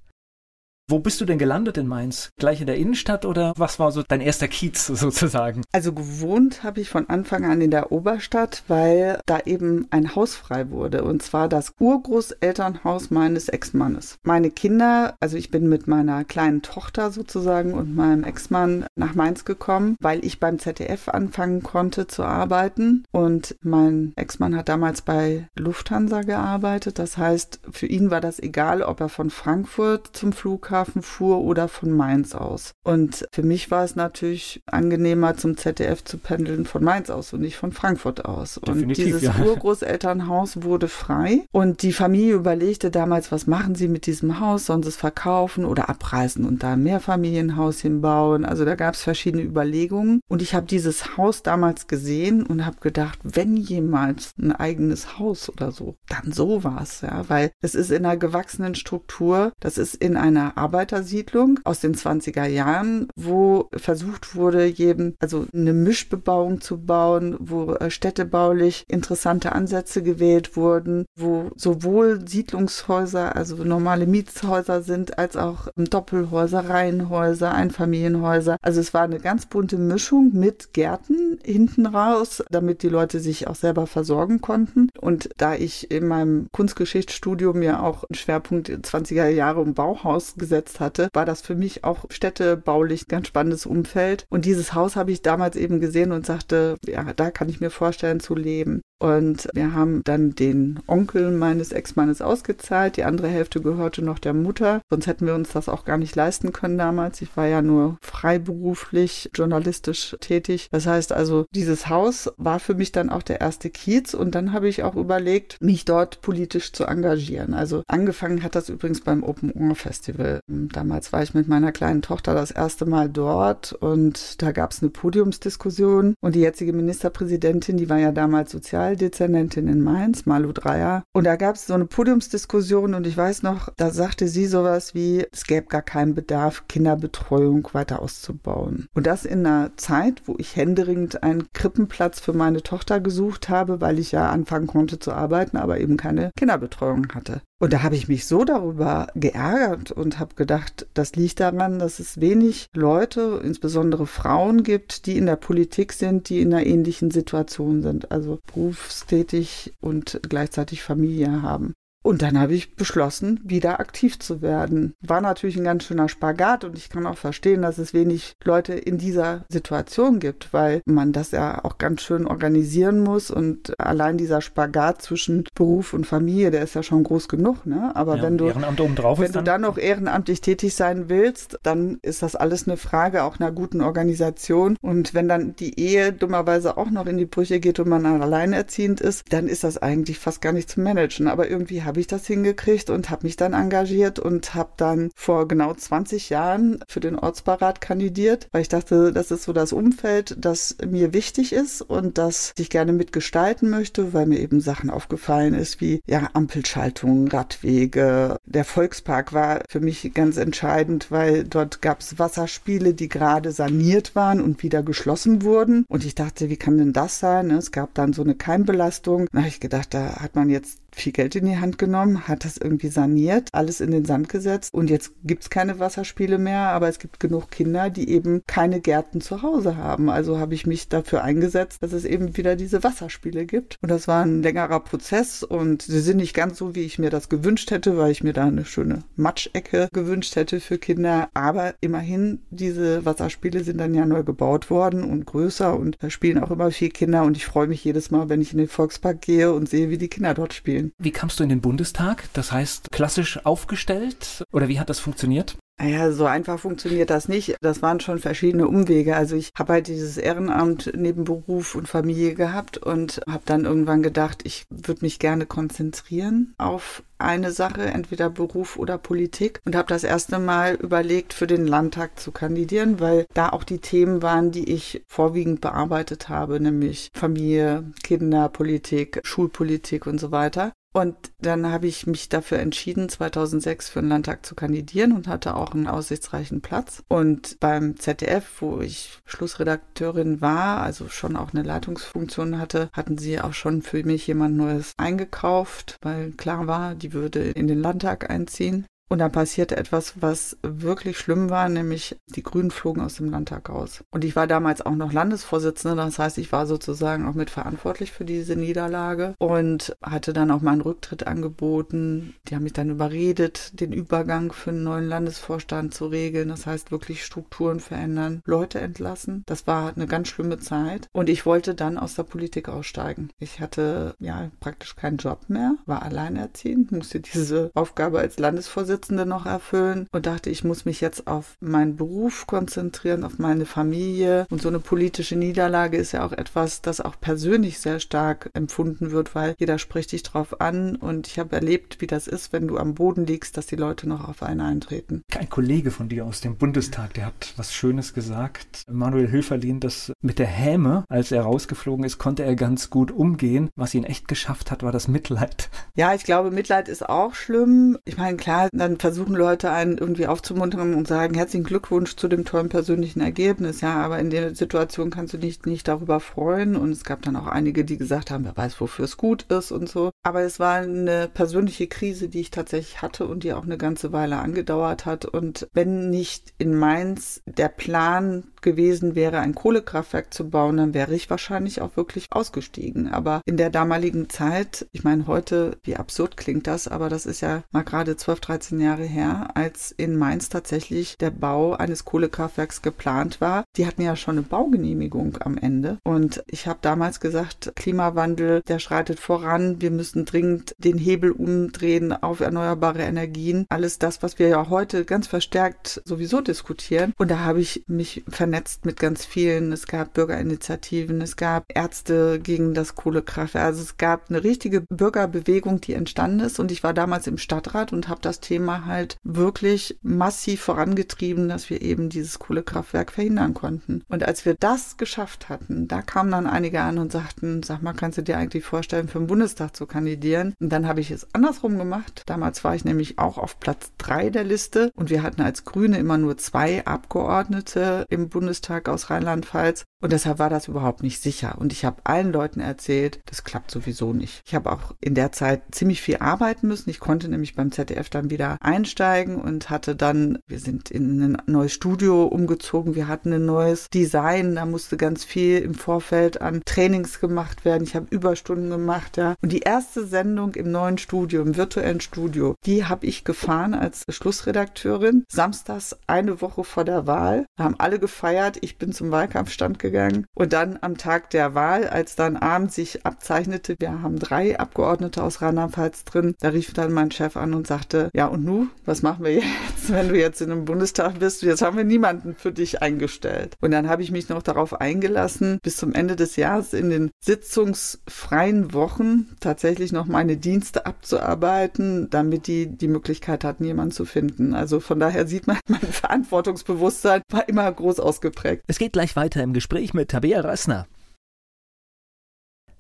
Wo bist du denn gelandet in Mainz? Gleich in der Innenstadt oder was war so dein erster Kiez sozusagen? Also gewohnt habe ich von Anfang an in der Oberstadt, weil da eben ein Haus frei wurde und zwar das Urgroßelternhaus meines Ex-Mannes. Meine Kinder, also ich bin mit meiner kleinen Tochter sozusagen und meinem Ex-Mann nach Mainz gekommen, weil ich beim ZDF anfangen konnte zu arbeiten und mein Ex-Mann hat damals bei Lufthansa gearbeitet. Das heißt, für ihn war das egal, ob er von Frankfurt zum Flughafen Flughafen fuhr oder von Mainz aus. Und für mich war es natürlich angenehmer, zum ZDF zu pendeln von Mainz aus und nicht von Frankfurt aus. Definitiv, und dieses ja. Urgroßelternhaus wurde frei und die Familie überlegte damals, was machen sie mit diesem Haus? Sollen sie es verkaufen oder abreißen und da ein Mehrfamilienhaus hinbauen? Also da gab es verschiedene Überlegungen. Und ich habe dieses Haus damals gesehen und habe gedacht, wenn jemals ein eigenes Haus oder so, dann sowas, ja, weil es ist in einer gewachsenen Struktur, das ist in einer Arbeitersiedlung aus den 20er Jahren, wo versucht wurde, jedem, also eine Mischbebauung zu bauen, wo äh, städtebaulich interessante Ansätze gewählt wurden, wo sowohl Siedlungshäuser, also normale Mietshäuser sind, als auch Doppelhäuser, Reihenhäuser, Einfamilienhäuser. Also es war eine ganz bunte Mischung mit Gärten hinten raus, damit die Leute sich auch selber versorgen konnten. Und da ich in meinem Kunstgeschichtsstudium ja auch einen Schwerpunkt 20er Jahre im Bauhaus gesetzt hatte, war das für mich auch städtebaulich ganz spannendes Umfeld. Und dieses Haus habe ich damals eben gesehen und sagte, ja, da kann ich mir vorstellen zu leben. Und wir haben dann den Onkel meines Ex-Mannes ausgezahlt. Die andere Hälfte gehörte noch der Mutter. Sonst hätten wir uns das auch gar nicht leisten können damals. Ich war ja nur freiberuflich journalistisch tätig. Das heißt also, dieses Haus war für mich dann auch der erste Kiez. Und dann habe ich auch überlegt, mich dort politisch zu engagieren. Also angefangen hat das übrigens beim Open Ohr Festival. Damals war ich mit meiner kleinen Tochter das erste Mal dort und da gab es eine Podiumsdiskussion. Und die jetzige Ministerpräsidentin, die war ja damals sozial Sozialdezernentin in Mainz, Malu Dreier. Und da gab es so eine Podiumsdiskussion und ich weiß noch, da sagte sie sowas wie, es gäbe gar keinen Bedarf, Kinderbetreuung weiter auszubauen. Und das in einer Zeit, wo ich händeringend einen Krippenplatz für meine Tochter gesucht habe, weil ich ja anfangen konnte zu arbeiten, aber eben keine Kinderbetreuung hatte. Und da habe ich mich so darüber geärgert und habe gedacht, das liegt daran, dass es wenig Leute, insbesondere Frauen gibt, die in der Politik sind, die in einer ähnlichen Situation sind, also berufstätig und gleichzeitig Familie haben. Und dann habe ich beschlossen, wieder aktiv zu werden. War natürlich ein ganz schöner Spagat und ich kann auch verstehen, dass es wenig Leute in dieser Situation gibt, weil man das ja auch ganz schön organisieren muss und allein dieser Spagat zwischen Beruf und Familie, der ist ja schon groß genug, ne? Aber ja, wenn du wenn du dann noch ehrenamtlich tätig sein willst, dann ist das alles eine Frage auch einer guten Organisation und wenn dann die Ehe dummerweise auch noch in die Brüche geht und man alleinerziehend ist, dann ist das eigentlich fast gar nicht zu managen, aber irgendwie habe habe ich das hingekriegt und habe mich dann engagiert und habe dann vor genau 20 Jahren für den Ortsbeirat kandidiert, weil ich dachte, das ist so das Umfeld, das mir wichtig ist und das ich gerne mitgestalten möchte, weil mir eben Sachen aufgefallen ist wie ja Ampelschaltungen, Radwege. Der Volkspark war für mich ganz entscheidend, weil dort gab es Wasserspiele, die gerade saniert waren und wieder geschlossen wurden. Und ich dachte, wie kann denn das sein? Es gab dann so eine Keimbelastung. Da habe ich gedacht, da hat man jetzt viel Geld in die Hand genommen, hat das irgendwie saniert, alles in den Sand gesetzt und jetzt gibt es keine Wasserspiele mehr, aber es gibt genug Kinder, die eben keine Gärten zu Hause haben. Also habe ich mich dafür eingesetzt, dass es eben wieder diese Wasserspiele gibt. Und das war ein längerer Prozess und sie sind nicht ganz so, wie ich mir das gewünscht hätte, weil ich mir da eine schöne Matschecke gewünscht hätte für Kinder. Aber immerhin, diese Wasserspiele sind dann ja neu gebaut worden und größer und da spielen auch immer vier Kinder und ich freue mich jedes Mal, wenn ich in den Volkspark gehe und sehe, wie die Kinder dort spielen. Wie kamst du in den Bundestag? Das heißt, klassisch aufgestellt oder wie hat das funktioniert? Naja, so einfach funktioniert das nicht. Das waren schon verschiedene Umwege. Also ich habe halt dieses Ehrenamt neben Beruf und Familie gehabt und habe dann irgendwann gedacht, ich würde mich gerne konzentrieren auf eine Sache, entweder Beruf oder Politik und habe das erste Mal überlegt, für den Landtag zu kandidieren, weil da auch die Themen waren, die ich vorwiegend bearbeitet habe, nämlich Familie, Kinder, Politik, Schulpolitik und so weiter. Und dann habe ich mich dafür entschieden, 2006 für den Landtag zu kandidieren und hatte auch einen aussichtsreichen Platz. Und beim ZDF, wo ich Schlussredakteurin war, also schon auch eine Leitungsfunktion hatte, hatten sie auch schon für mich jemand Neues eingekauft, weil klar war, die würde in den Landtag einziehen. Und dann passierte etwas, was wirklich schlimm war, nämlich die Grünen flogen aus dem Landtag aus. Und ich war damals auch noch Landesvorsitzende, das heißt, ich war sozusagen auch mitverantwortlich für diese Niederlage und hatte dann auch meinen Rücktritt angeboten. Die haben mich dann überredet, den Übergang für einen neuen Landesvorstand zu regeln. Das heißt, wirklich Strukturen verändern, Leute entlassen. Das war eine ganz schlimme Zeit. Und ich wollte dann aus der Politik aussteigen. Ich hatte ja praktisch keinen Job mehr, war alleinerziehend, musste diese Aufgabe als Landesvorsitzende Vorsitzende noch erfüllen und dachte, ich muss mich jetzt auf meinen Beruf konzentrieren, auf meine Familie. Und so eine politische Niederlage ist ja auch etwas, das auch persönlich sehr stark empfunden wird, weil jeder spricht dich drauf an. Und ich habe erlebt, wie das ist, wenn du am Boden liegst, dass die Leute noch auf einen eintreten. Ein Kollege von dir aus dem Bundestag, der hat was Schönes gesagt. Manuel Hilferlin, das mit der Häme, als er rausgeflogen ist, konnte er ganz gut umgehen. Was ihn echt geschafft hat, war das Mitleid. Ja, ich glaube, Mitleid ist auch schlimm. Ich meine, klar, dann versuchen Leute einen irgendwie aufzumuntern und sagen, herzlichen Glückwunsch zu dem tollen persönlichen Ergebnis. Ja, aber in der Situation kannst du dich nicht darüber freuen. Und es gab dann auch einige, die gesagt haben, wer weiß, wofür es gut ist und so. Aber es war eine persönliche Krise, die ich tatsächlich hatte und die auch eine ganze Weile angedauert hat. Und wenn nicht in Mainz der Plan gewesen wäre, ein Kohlekraftwerk zu bauen, dann wäre ich wahrscheinlich auch wirklich ausgestiegen. Aber in der damaligen Zeit, ich meine heute, wie absurd klingt das, aber das ist ja mal gerade 12, 13 Jahre her, als in Mainz tatsächlich der Bau eines Kohlekraftwerks geplant war. Die hatten ja schon eine Baugenehmigung am Ende. Und ich habe damals gesagt, Klimawandel, der schreitet voran. Wir müssen dringend den Hebel umdrehen auf erneuerbare Energien. Alles das, was wir ja heute ganz verstärkt sowieso diskutieren. Und da habe ich mich vernetzt vernetzt mit ganz vielen. Es gab Bürgerinitiativen, es gab Ärzte gegen das Kohlekraftwerk. Also es gab eine richtige Bürgerbewegung, die entstanden ist. Und ich war damals im Stadtrat und habe das Thema halt wirklich massiv vorangetrieben, dass wir eben dieses Kohlekraftwerk verhindern konnten. Und als wir das geschafft hatten, da kamen dann einige an und sagten, sag mal, kannst du dir eigentlich vorstellen, für den Bundestag zu kandidieren? Und dann habe ich es andersrum gemacht. Damals war ich nämlich auch auf Platz drei der Liste und wir hatten als Grüne immer nur zwei Abgeordnete im. Bundestag aus Rheinland-Pfalz. Und deshalb war das überhaupt nicht sicher. Und ich habe allen Leuten erzählt, das klappt sowieso nicht. Ich habe auch in der Zeit ziemlich viel arbeiten müssen. Ich konnte nämlich beim ZDF dann wieder einsteigen und hatte dann, wir sind in ein neues Studio umgezogen. Wir hatten ein neues Design. Da musste ganz viel im Vorfeld an Trainings gemacht werden. Ich habe Überstunden gemacht, ja. Und die erste Sendung im neuen Studio, im virtuellen Studio, die habe ich gefahren als Schlussredakteurin. Samstags eine Woche vor der Wahl. Da haben alle gefeiert. Ich bin zum Wahlkampfstand gegangen. Und dann am Tag der Wahl, als dann abends sich abzeichnete, wir haben drei Abgeordnete aus Rheinland-Pfalz drin, da rief dann mein Chef an und sagte, ja und nu, was machen wir jetzt, wenn du jetzt in einem Bundestag bist? Jetzt haben wir niemanden für dich eingestellt. Und dann habe ich mich noch darauf eingelassen, bis zum Ende des Jahres in den sitzungsfreien Wochen tatsächlich noch meine Dienste abzuarbeiten, damit die die Möglichkeit hatten, jemanden zu finden. Also von daher sieht man, mein Verantwortungsbewusstsein war immer groß ausgeprägt. Es geht gleich weiter im Gespräch mit Tabea Rössner.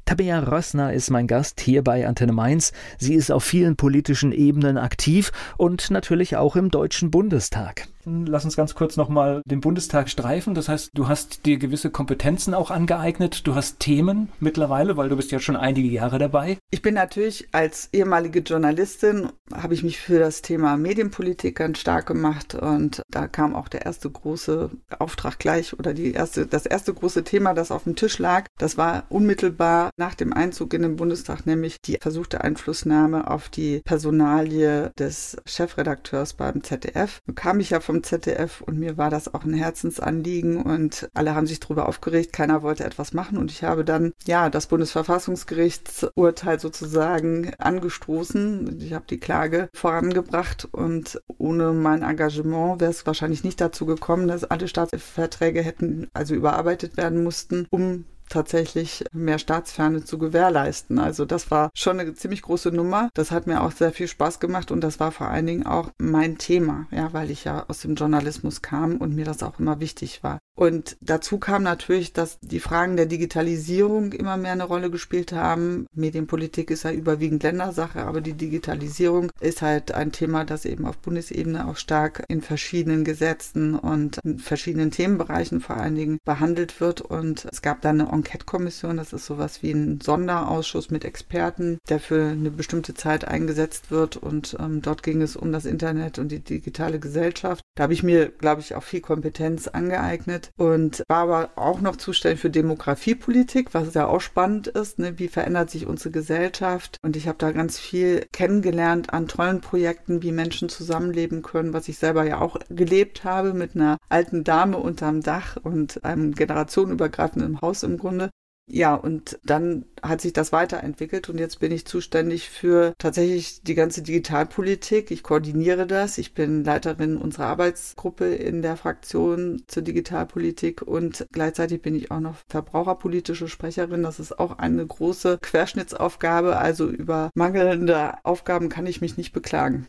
Tabea Rössner ist mein Gast hier bei Antenne Mainz. Sie ist auf vielen politischen Ebenen aktiv und natürlich auch im Deutschen Bundestag. Lass uns ganz kurz nochmal den Bundestag streifen. Das heißt, du hast dir gewisse Kompetenzen auch angeeignet. Du hast Themen mittlerweile, weil du bist ja schon einige Jahre dabei. Ich bin natürlich als ehemalige Journalistin, habe ich mich für das Thema Medienpolitik ganz stark gemacht und da kam auch der erste große Auftrag gleich oder die erste, das erste große Thema, das auf dem Tisch lag. Das war unmittelbar nach dem Einzug in den Bundestag, nämlich die versuchte Einflussnahme auf die Personalie des Chefredakteurs beim ZDF. Nun kam ich ja vom ZDF und mir war das auch ein Herzensanliegen und alle haben sich darüber aufgeregt, keiner wollte etwas machen und ich habe dann ja das Bundesverfassungsgerichtsurteil sozusagen angestoßen. Ich habe die Klage vorangebracht und ohne mein Engagement wäre es wahrscheinlich nicht dazu gekommen, dass alle Staatsverträge hätten also überarbeitet werden mussten, um tatsächlich mehr Staatsferne zu gewährleisten. Also das war schon eine ziemlich große Nummer. Das hat mir auch sehr viel Spaß gemacht und das war vor allen Dingen auch mein Thema, ja, weil ich ja aus dem Journalismus kam und mir das auch immer wichtig war. Und dazu kam natürlich, dass die Fragen der Digitalisierung immer mehr eine Rolle gespielt haben. Medienpolitik ist ja überwiegend Ländersache, aber die Digitalisierung ist halt ein Thema, das eben auf Bundesebene auch stark in verschiedenen Gesetzen und in verschiedenen Themenbereichen vor allen Dingen behandelt wird. Und es gab dann eine Enquete-Kommission, das ist sowas wie ein Sonderausschuss mit Experten, der für eine bestimmte Zeit eingesetzt wird. Und ähm, dort ging es um das Internet und die digitale Gesellschaft. Da habe ich mir, glaube ich, auch viel Kompetenz angeeignet und war aber auch noch zuständig für Demografiepolitik, was ja auch spannend ist. Ne? Wie verändert sich unsere Gesellschaft? Und ich habe da ganz viel kennengelernt an tollen Projekten, wie Menschen zusammenleben können, was ich selber ja auch gelebt habe mit einer alten Dame unterm Dach und einem generationenübergreifenden Haus im Grunde. Ja, und dann hat sich das weiterentwickelt und jetzt bin ich zuständig für tatsächlich die ganze Digitalpolitik. Ich koordiniere das. Ich bin Leiterin unserer Arbeitsgruppe in der Fraktion zur Digitalpolitik und gleichzeitig bin ich auch noch verbraucherpolitische Sprecherin. Das ist auch eine große Querschnittsaufgabe. Also über mangelnde Aufgaben kann ich mich nicht beklagen.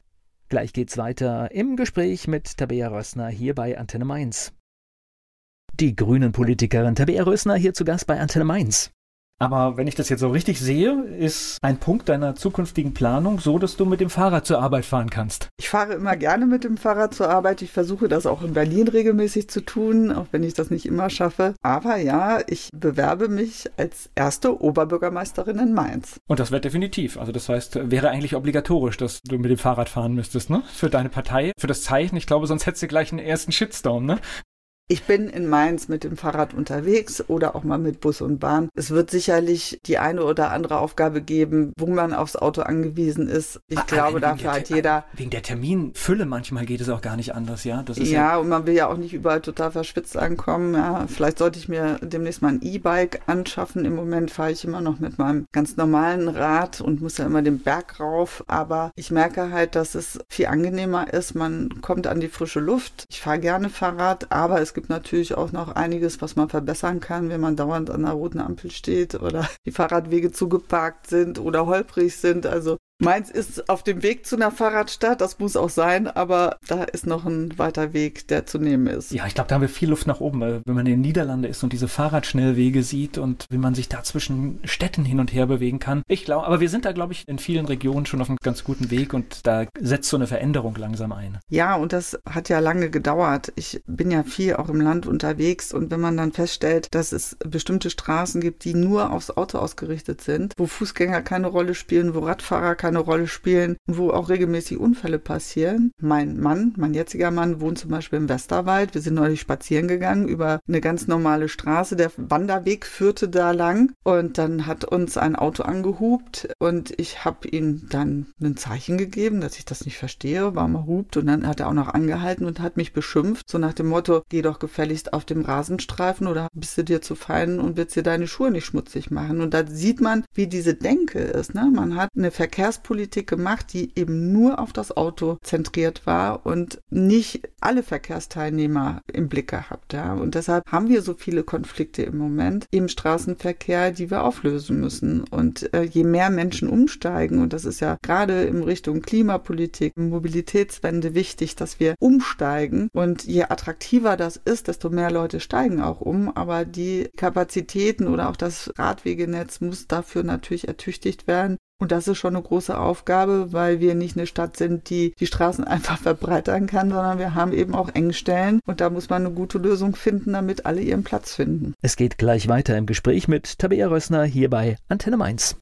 Gleich geht's weiter im Gespräch mit Tabea Rössner hier bei Antenne Mainz. Die Grünen-Politikerin Tabea Rösner hier zu Gast bei Antenne Mainz. Aber wenn ich das jetzt so richtig sehe, ist ein Punkt deiner zukünftigen Planung so, dass du mit dem Fahrrad zur Arbeit fahren kannst. Ich fahre immer gerne mit dem Fahrrad zur Arbeit. Ich versuche das auch in Berlin regelmäßig zu tun, auch wenn ich das nicht immer schaffe. Aber ja, ich bewerbe mich als erste Oberbürgermeisterin in Mainz. Und das wird definitiv. Also das heißt, wäre eigentlich obligatorisch, dass du mit dem Fahrrad fahren müsstest, ne? Für deine Partei, für das Zeichen. Ich glaube, sonst hättest du gleich einen ersten Shitstorm, ne? Ich bin in Mainz mit dem Fahrrad unterwegs oder auch mal mit Bus und Bahn. Es wird sicherlich die eine oder andere Aufgabe geben, wo man aufs Auto angewiesen ist. Ich ah, glaube, dafür hat jeder. Wegen der Terminfülle manchmal geht es auch gar nicht anders, ja? ja, ja, und man will ja auch nicht überall total verschwitzt ankommen. Ja, vielleicht sollte ich mir demnächst mal ein E-Bike anschaffen. Im Moment fahre ich immer noch mit meinem ganz normalen Rad und muss ja immer den Berg rauf. Aber ich merke halt, dass es viel angenehmer ist. Man kommt an die frische Luft. Ich fahre gerne Fahrrad, aber es gibt natürlich auch noch einiges, was man verbessern kann, wenn man dauernd an der roten Ampel steht oder die Fahrradwege zugeparkt sind oder holprig sind. Also Mainz ist auf dem Weg zu einer Fahrradstadt, das muss auch sein, aber da ist noch ein weiter Weg, der zu nehmen ist. Ja, ich glaube, da haben wir viel Luft nach oben, weil wenn man in den Niederlanden ist und diese Fahrradschnellwege sieht und wie man sich da zwischen Städten hin und her bewegen kann. Ich glaube, aber wir sind da, glaube ich, in vielen Regionen schon auf einem ganz guten Weg und da setzt so eine Veränderung langsam ein. Ja, und das hat ja lange gedauert. Ich bin ja viel auch im Land unterwegs und wenn man dann feststellt, dass es bestimmte Straßen gibt, die nur aufs Auto ausgerichtet sind, wo Fußgänger keine Rolle spielen, wo Radfahrer keine keine Rolle spielen, wo auch regelmäßig Unfälle passieren. Mein Mann, mein jetziger Mann, wohnt zum Beispiel im Westerwald. Wir sind neulich spazieren gegangen über eine ganz normale Straße. Der Wanderweg führte da lang und dann hat uns ein Auto angehupt und ich habe ihm dann ein Zeichen gegeben, dass ich das nicht verstehe, warum er hupt und dann hat er auch noch angehalten und hat mich beschimpft, so nach dem Motto, geh doch gefälligst auf dem Rasenstreifen oder bist du dir zu fein und willst dir deine Schuhe nicht schmutzig machen. Und da sieht man, wie diese Denke ist. Ne? Man hat eine Verkehrs Verkehrspolitik gemacht, die eben nur auf das Auto zentriert war und nicht alle Verkehrsteilnehmer im Blick gehabt. Ja. Und deshalb haben wir so viele Konflikte im Moment im Straßenverkehr, die wir auflösen müssen. Und äh, je mehr Menschen umsteigen, und das ist ja gerade in Richtung Klimapolitik, Mobilitätswende wichtig, dass wir umsteigen. Und je attraktiver das ist, desto mehr Leute steigen auch um. Aber die Kapazitäten oder auch das Radwegenetz muss dafür natürlich ertüchtigt werden. Und das ist schon eine große Aufgabe, weil wir nicht eine Stadt sind, die die Straßen einfach verbreitern kann, sondern wir haben eben auch Engstellen und da muss man eine gute Lösung finden, damit alle ihren Platz finden. Es geht gleich weiter im Gespräch mit Tabea Rössner hier bei Antenne Mainz.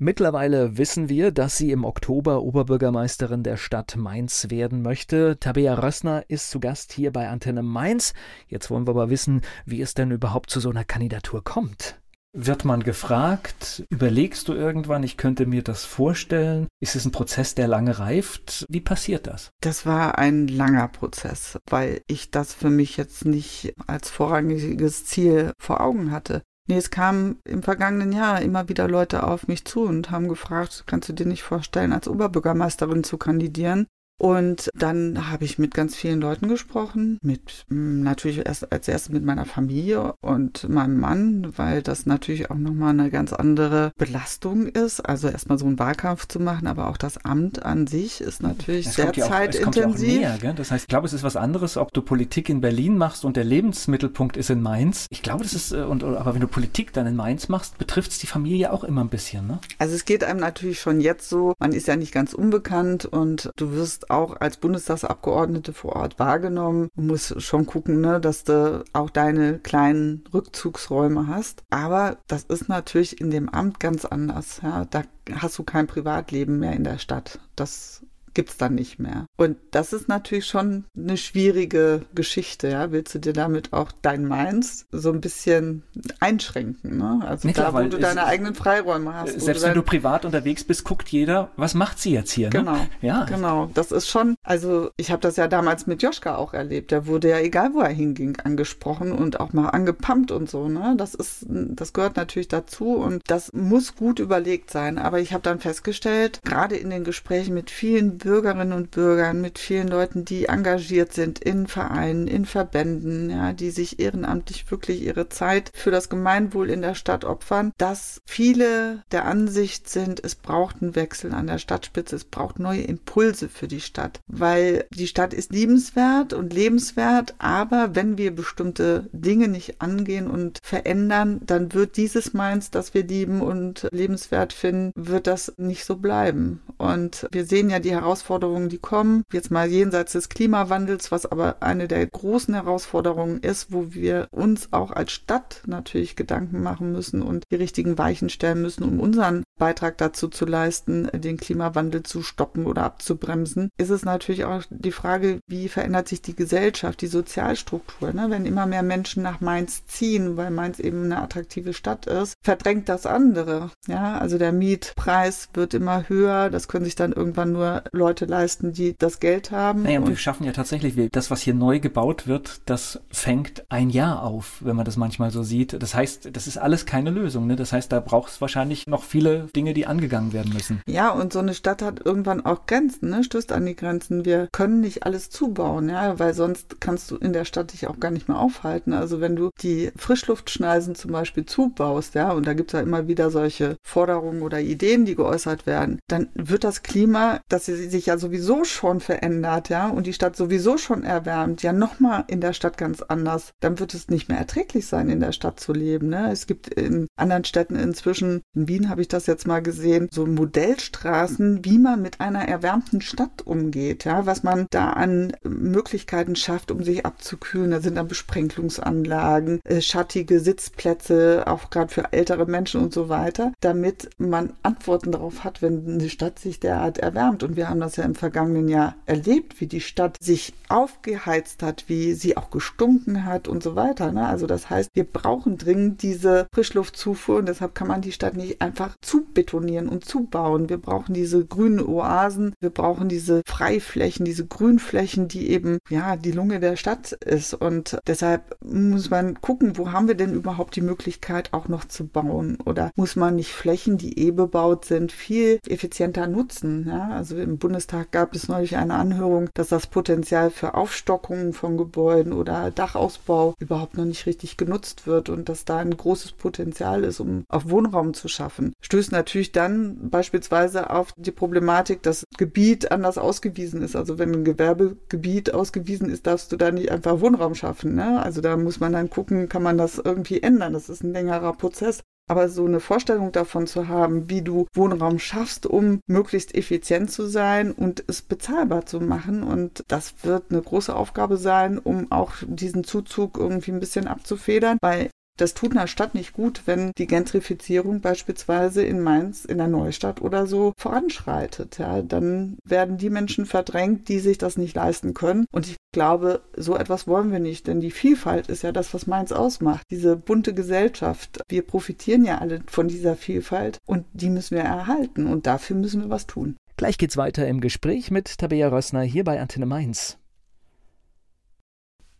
Mittlerweile wissen wir, dass sie im Oktober Oberbürgermeisterin der Stadt Mainz werden möchte. Tabea Rössner ist zu Gast hier bei Antenne Mainz. Jetzt wollen wir aber wissen, wie es denn überhaupt zu so einer Kandidatur kommt. Wird man gefragt, überlegst du irgendwann, ich könnte mir das vorstellen? Ist es ein Prozess, der lange reift? Wie passiert das? Das war ein langer Prozess, weil ich das für mich jetzt nicht als vorrangiges Ziel vor Augen hatte. Nee, es kamen im vergangenen Jahr immer wieder Leute auf mich zu und haben gefragt, kannst du dir nicht vorstellen, als Oberbürgermeisterin zu kandidieren? Und dann habe ich mit ganz vielen Leuten gesprochen, mit hm, natürlich erst als erstes mit meiner Familie und meinem Mann, weil das natürlich auch nochmal eine ganz andere Belastung ist. Also erstmal so einen Wahlkampf zu machen, aber auch das Amt an sich ist natürlich das sehr zeitintensiv. Ja näher, das heißt, ich glaube, es ist was anderes, ob du Politik in Berlin machst und der Lebensmittelpunkt ist in Mainz. Ich glaube, das ist, äh, und, aber wenn du Politik dann in Mainz machst, betrifft es die Familie auch immer ein bisschen, ne? Also es geht einem natürlich schon jetzt so, man ist ja nicht ganz unbekannt und du wirst auch als Bundestagsabgeordnete vor Ort wahrgenommen. Du musst schon gucken, ne, dass du auch deine kleinen Rückzugsräume hast. Aber das ist natürlich in dem Amt ganz anders. Ja. Da hast du kein Privatleben mehr in der Stadt. Das gibt es dann nicht mehr. Und das ist natürlich schon eine schwierige Geschichte, ja. Willst du dir damit auch dein Mainz so ein bisschen einschränken, ne? Also nee, da, wo du deine eigenen Freiräume hast. Selbst du wenn du privat unterwegs bist, guckt jeder, was macht sie jetzt hier, ne? Genau. Ja. Genau. Das ist schon, also ich habe das ja damals mit Joschka auch erlebt. Der wurde ja, egal wo er hinging, angesprochen und auch mal angepumpt und so, ne? Das ist, das gehört natürlich dazu und das muss gut überlegt sein. Aber ich habe dann festgestellt, gerade in den Gesprächen mit vielen Bürgerinnen und Bürgern, mit vielen Leuten, die engagiert sind in Vereinen, in Verbänden, ja, die sich ehrenamtlich wirklich ihre Zeit für das Gemeinwohl in der Stadt opfern, dass viele der Ansicht sind, es braucht einen Wechsel an der Stadtspitze, es braucht neue Impulse für die Stadt, weil die Stadt ist liebenswert und lebenswert, aber wenn wir bestimmte Dinge nicht angehen und verändern, dann wird dieses Mainz, das wir lieben und lebenswert finden, wird das nicht so bleiben. Und wir sehen ja die Herausforderungen, Herausforderungen, die kommen, jetzt mal jenseits des Klimawandels, was aber eine der großen Herausforderungen ist, wo wir uns auch als Stadt natürlich Gedanken machen müssen und die richtigen Weichen stellen müssen, um unseren Beitrag dazu zu leisten, den Klimawandel zu stoppen oder abzubremsen, ist es natürlich auch die Frage, wie verändert sich die Gesellschaft, die Sozialstruktur. Ne? Wenn immer mehr Menschen nach Mainz ziehen, weil Mainz eben eine attraktive Stadt ist, verdrängt das andere. Ja, also der Mietpreis wird immer höher. Das können sich dann irgendwann nur Leute leisten, die das Geld haben. Naja, und wir schaffen ja tatsächlich, das, was hier neu gebaut wird, das fängt ein Jahr auf, wenn man das manchmal so sieht. Das heißt, das ist alles keine Lösung. Ne? Das heißt, da braucht es wahrscheinlich noch viele Dinge, die angegangen werden müssen. Ja, und so eine Stadt hat irgendwann auch Grenzen, ne? stößt an die Grenzen. Wir können nicht alles zubauen, ja, weil sonst kannst du in der Stadt dich auch gar nicht mehr aufhalten. Also wenn du die Frischluftschneisen zum Beispiel zubaust, ja, und da gibt es ja immer wieder solche Forderungen oder Ideen, die geäußert werden, dann wird das Klima, das sie sich ja sowieso schon verändert, ja, und die Stadt sowieso schon erwärmt, ja nochmal in der Stadt ganz anders, dann wird es nicht mehr erträglich sein, in der Stadt zu leben. Ne? Es gibt in anderen Städten inzwischen, in Wien habe ich das jetzt mal gesehen, so Modellstraßen, wie man mit einer erwärmten Stadt umgeht, ja, was man da an Möglichkeiten schafft, um sich abzukühlen. Da sind dann Besprenkelungsanlagen, äh, schattige Sitzplätze, auch gerade für ältere Menschen und so weiter, damit man Antworten darauf hat, wenn eine Stadt sich derart erwärmt. Und wir haben das ja im vergangenen Jahr erlebt, wie die Stadt sich aufgeheizt hat, wie sie auch gestunken hat und so weiter. Ne? Also das heißt, wir brauchen dringend diese Frischluftzufuhr und deshalb kann man die Stadt nicht einfach zubetonieren und zubauen. Wir brauchen diese grünen Oasen, wir brauchen diese Freiflächen, diese Grünflächen, die eben ja die Lunge der Stadt ist. Und deshalb muss man gucken, wo haben wir denn überhaupt die Möglichkeit auch noch zu bauen? Oder muss man nicht Flächen, die eh bebaut sind, viel effizienter nutzen? Ja? Also im Bundestag gab es neulich eine Anhörung, dass das Potenzial für Aufstockungen von Gebäuden oder Dachausbau überhaupt noch nicht richtig genutzt wird und dass da ein großes Potenzial ist, um auch Wohnraum zu schaffen. Stößt natürlich dann beispielsweise auf die Problematik, dass Gebiet anders ausgewiesen ist. Also wenn ein Gewerbegebiet ausgewiesen ist, darfst du da nicht einfach Wohnraum schaffen. Ne? Also da muss man dann gucken, kann man das irgendwie ändern. Das ist ein längerer Prozess. Aber so eine Vorstellung davon zu haben, wie du Wohnraum schaffst, um möglichst effizient zu sein und es bezahlbar zu machen. Und das wird eine große Aufgabe sein, um auch diesen Zuzug irgendwie ein bisschen abzufedern, weil das tut einer Stadt nicht gut, wenn die Gentrifizierung beispielsweise in Mainz, in der Neustadt oder so voranschreitet. Ja, dann werden die Menschen verdrängt, die sich das nicht leisten können. Und ich glaube, so etwas wollen wir nicht, denn die Vielfalt ist ja das, was Mainz ausmacht. Diese bunte Gesellschaft. Wir profitieren ja alle von dieser Vielfalt und die müssen wir erhalten und dafür müssen wir was tun. Gleich geht's weiter im Gespräch mit Tabea Rössner hier bei Antenne Mainz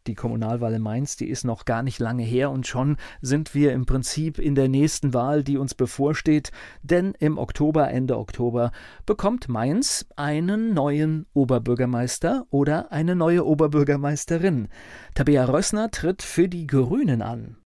die Kommunalwahl in Mainz, die ist noch gar nicht lange her und schon sind wir im Prinzip in der nächsten Wahl, die uns bevorsteht, denn im Oktober, Ende Oktober, bekommt Mainz einen neuen Oberbürgermeister oder eine neue Oberbürgermeisterin. Tabea Rössner tritt für die Grünen an.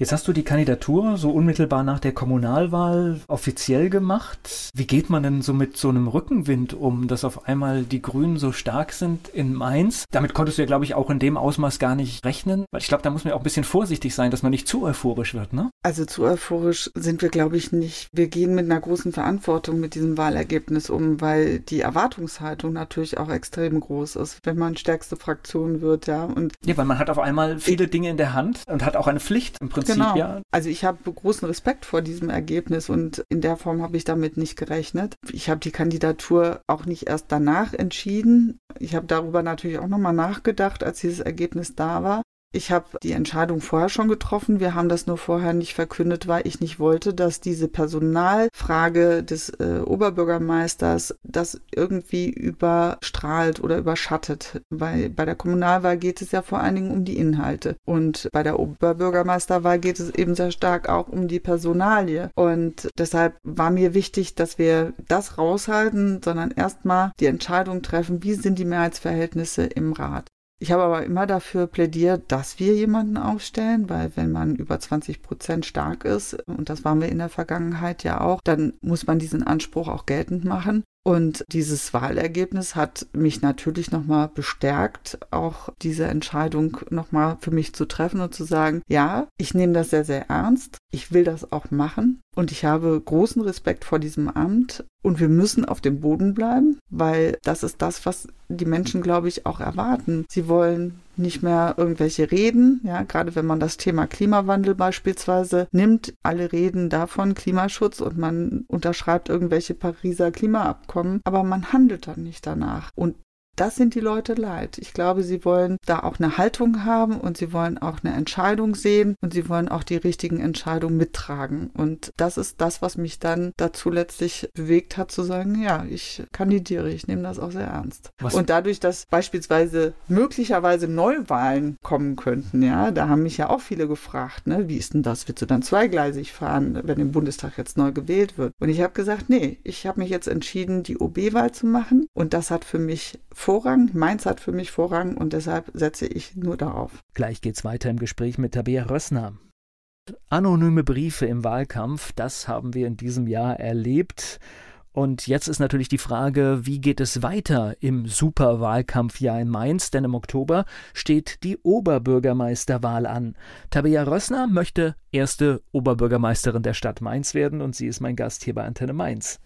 Jetzt hast du die Kandidatur so unmittelbar nach der Kommunalwahl offiziell gemacht. Wie geht man denn so mit so einem Rückenwind um, dass auf einmal die Grünen so stark sind in Mainz? Damit konntest du ja, glaube ich, auch in dem Ausmaß gar nicht rechnen. Weil ich glaube, da muss man auch ein bisschen vorsichtig sein, dass man nicht zu euphorisch wird, ne? Also zu euphorisch sind wir, glaube ich, nicht. Wir gehen mit einer großen Verantwortung mit diesem Wahlergebnis um, weil die Erwartungshaltung natürlich auch extrem groß ist, wenn man stärkste Fraktion wird, ja. Und ja, weil man hat auf einmal viele Dinge in der Hand und hat auch eine Pflicht im Prinzip Prinzip, genau. ja. Also ich habe großen Respekt vor diesem Ergebnis und in der Form habe ich damit nicht gerechnet. Ich habe die Kandidatur auch nicht erst danach entschieden. Ich habe darüber natürlich auch nochmal nachgedacht, als dieses Ergebnis da war. Ich habe die Entscheidung vorher schon getroffen. Wir haben das nur vorher nicht verkündet, weil ich nicht wollte, dass diese Personalfrage des äh, Oberbürgermeisters das irgendwie überstrahlt oder überschattet. Weil bei der Kommunalwahl geht es ja vor allen Dingen um die Inhalte. Und bei der Oberbürgermeisterwahl geht es eben sehr stark auch um die Personalie. Und deshalb war mir wichtig, dass wir das raushalten, sondern erstmal die Entscheidung treffen, wie sind die Mehrheitsverhältnisse im Rat. Ich habe aber immer dafür plädiert, dass wir jemanden aufstellen, weil wenn man über 20 Prozent stark ist, und das waren wir in der Vergangenheit ja auch, dann muss man diesen Anspruch auch geltend machen. Und dieses Wahlergebnis hat mich natürlich nochmal bestärkt, auch diese Entscheidung nochmal für mich zu treffen und zu sagen, ja, ich nehme das sehr, sehr ernst. Ich will das auch machen. Und ich habe großen Respekt vor diesem Amt. Und wir müssen auf dem Boden bleiben, weil das ist das, was die Menschen, glaube ich, auch erwarten. Sie wollen nicht mehr irgendwelche Reden, ja, gerade wenn man das Thema Klimawandel beispielsweise nimmt, alle reden davon Klimaschutz und man unterschreibt irgendwelche Pariser Klimaabkommen, aber man handelt dann nicht danach. Und das sind die Leute leid. Ich glaube, sie wollen da auch eine Haltung haben und sie wollen auch eine Entscheidung sehen und sie wollen auch die richtigen Entscheidungen mittragen. Und das ist das, was mich dann dazu letztlich bewegt hat, zu sagen, ja, ich kandidiere, ich nehme das auch sehr ernst. Was? Und dadurch, dass beispielsweise möglicherweise Neuwahlen kommen könnten, ja, da haben mich ja auch viele gefragt, ne, wie ist denn das? Willst du dann zweigleisig fahren, wenn im Bundestag jetzt neu gewählt wird? Und ich habe gesagt, nee, ich habe mich jetzt entschieden, die OB-Wahl zu machen und das hat für mich Vorrang. Mainz hat für mich Vorrang und deshalb setze ich nur darauf. Gleich geht's weiter im Gespräch mit Tabea Rössner. Anonyme Briefe im Wahlkampf, das haben wir in diesem Jahr erlebt. Und jetzt ist natürlich die Frage, wie geht es weiter im Superwahlkampfjahr in Mainz? Denn im Oktober steht die Oberbürgermeisterwahl an. Tabea Rössner möchte erste Oberbürgermeisterin der Stadt Mainz werden und sie ist mein Gast hier bei Antenne Mainz.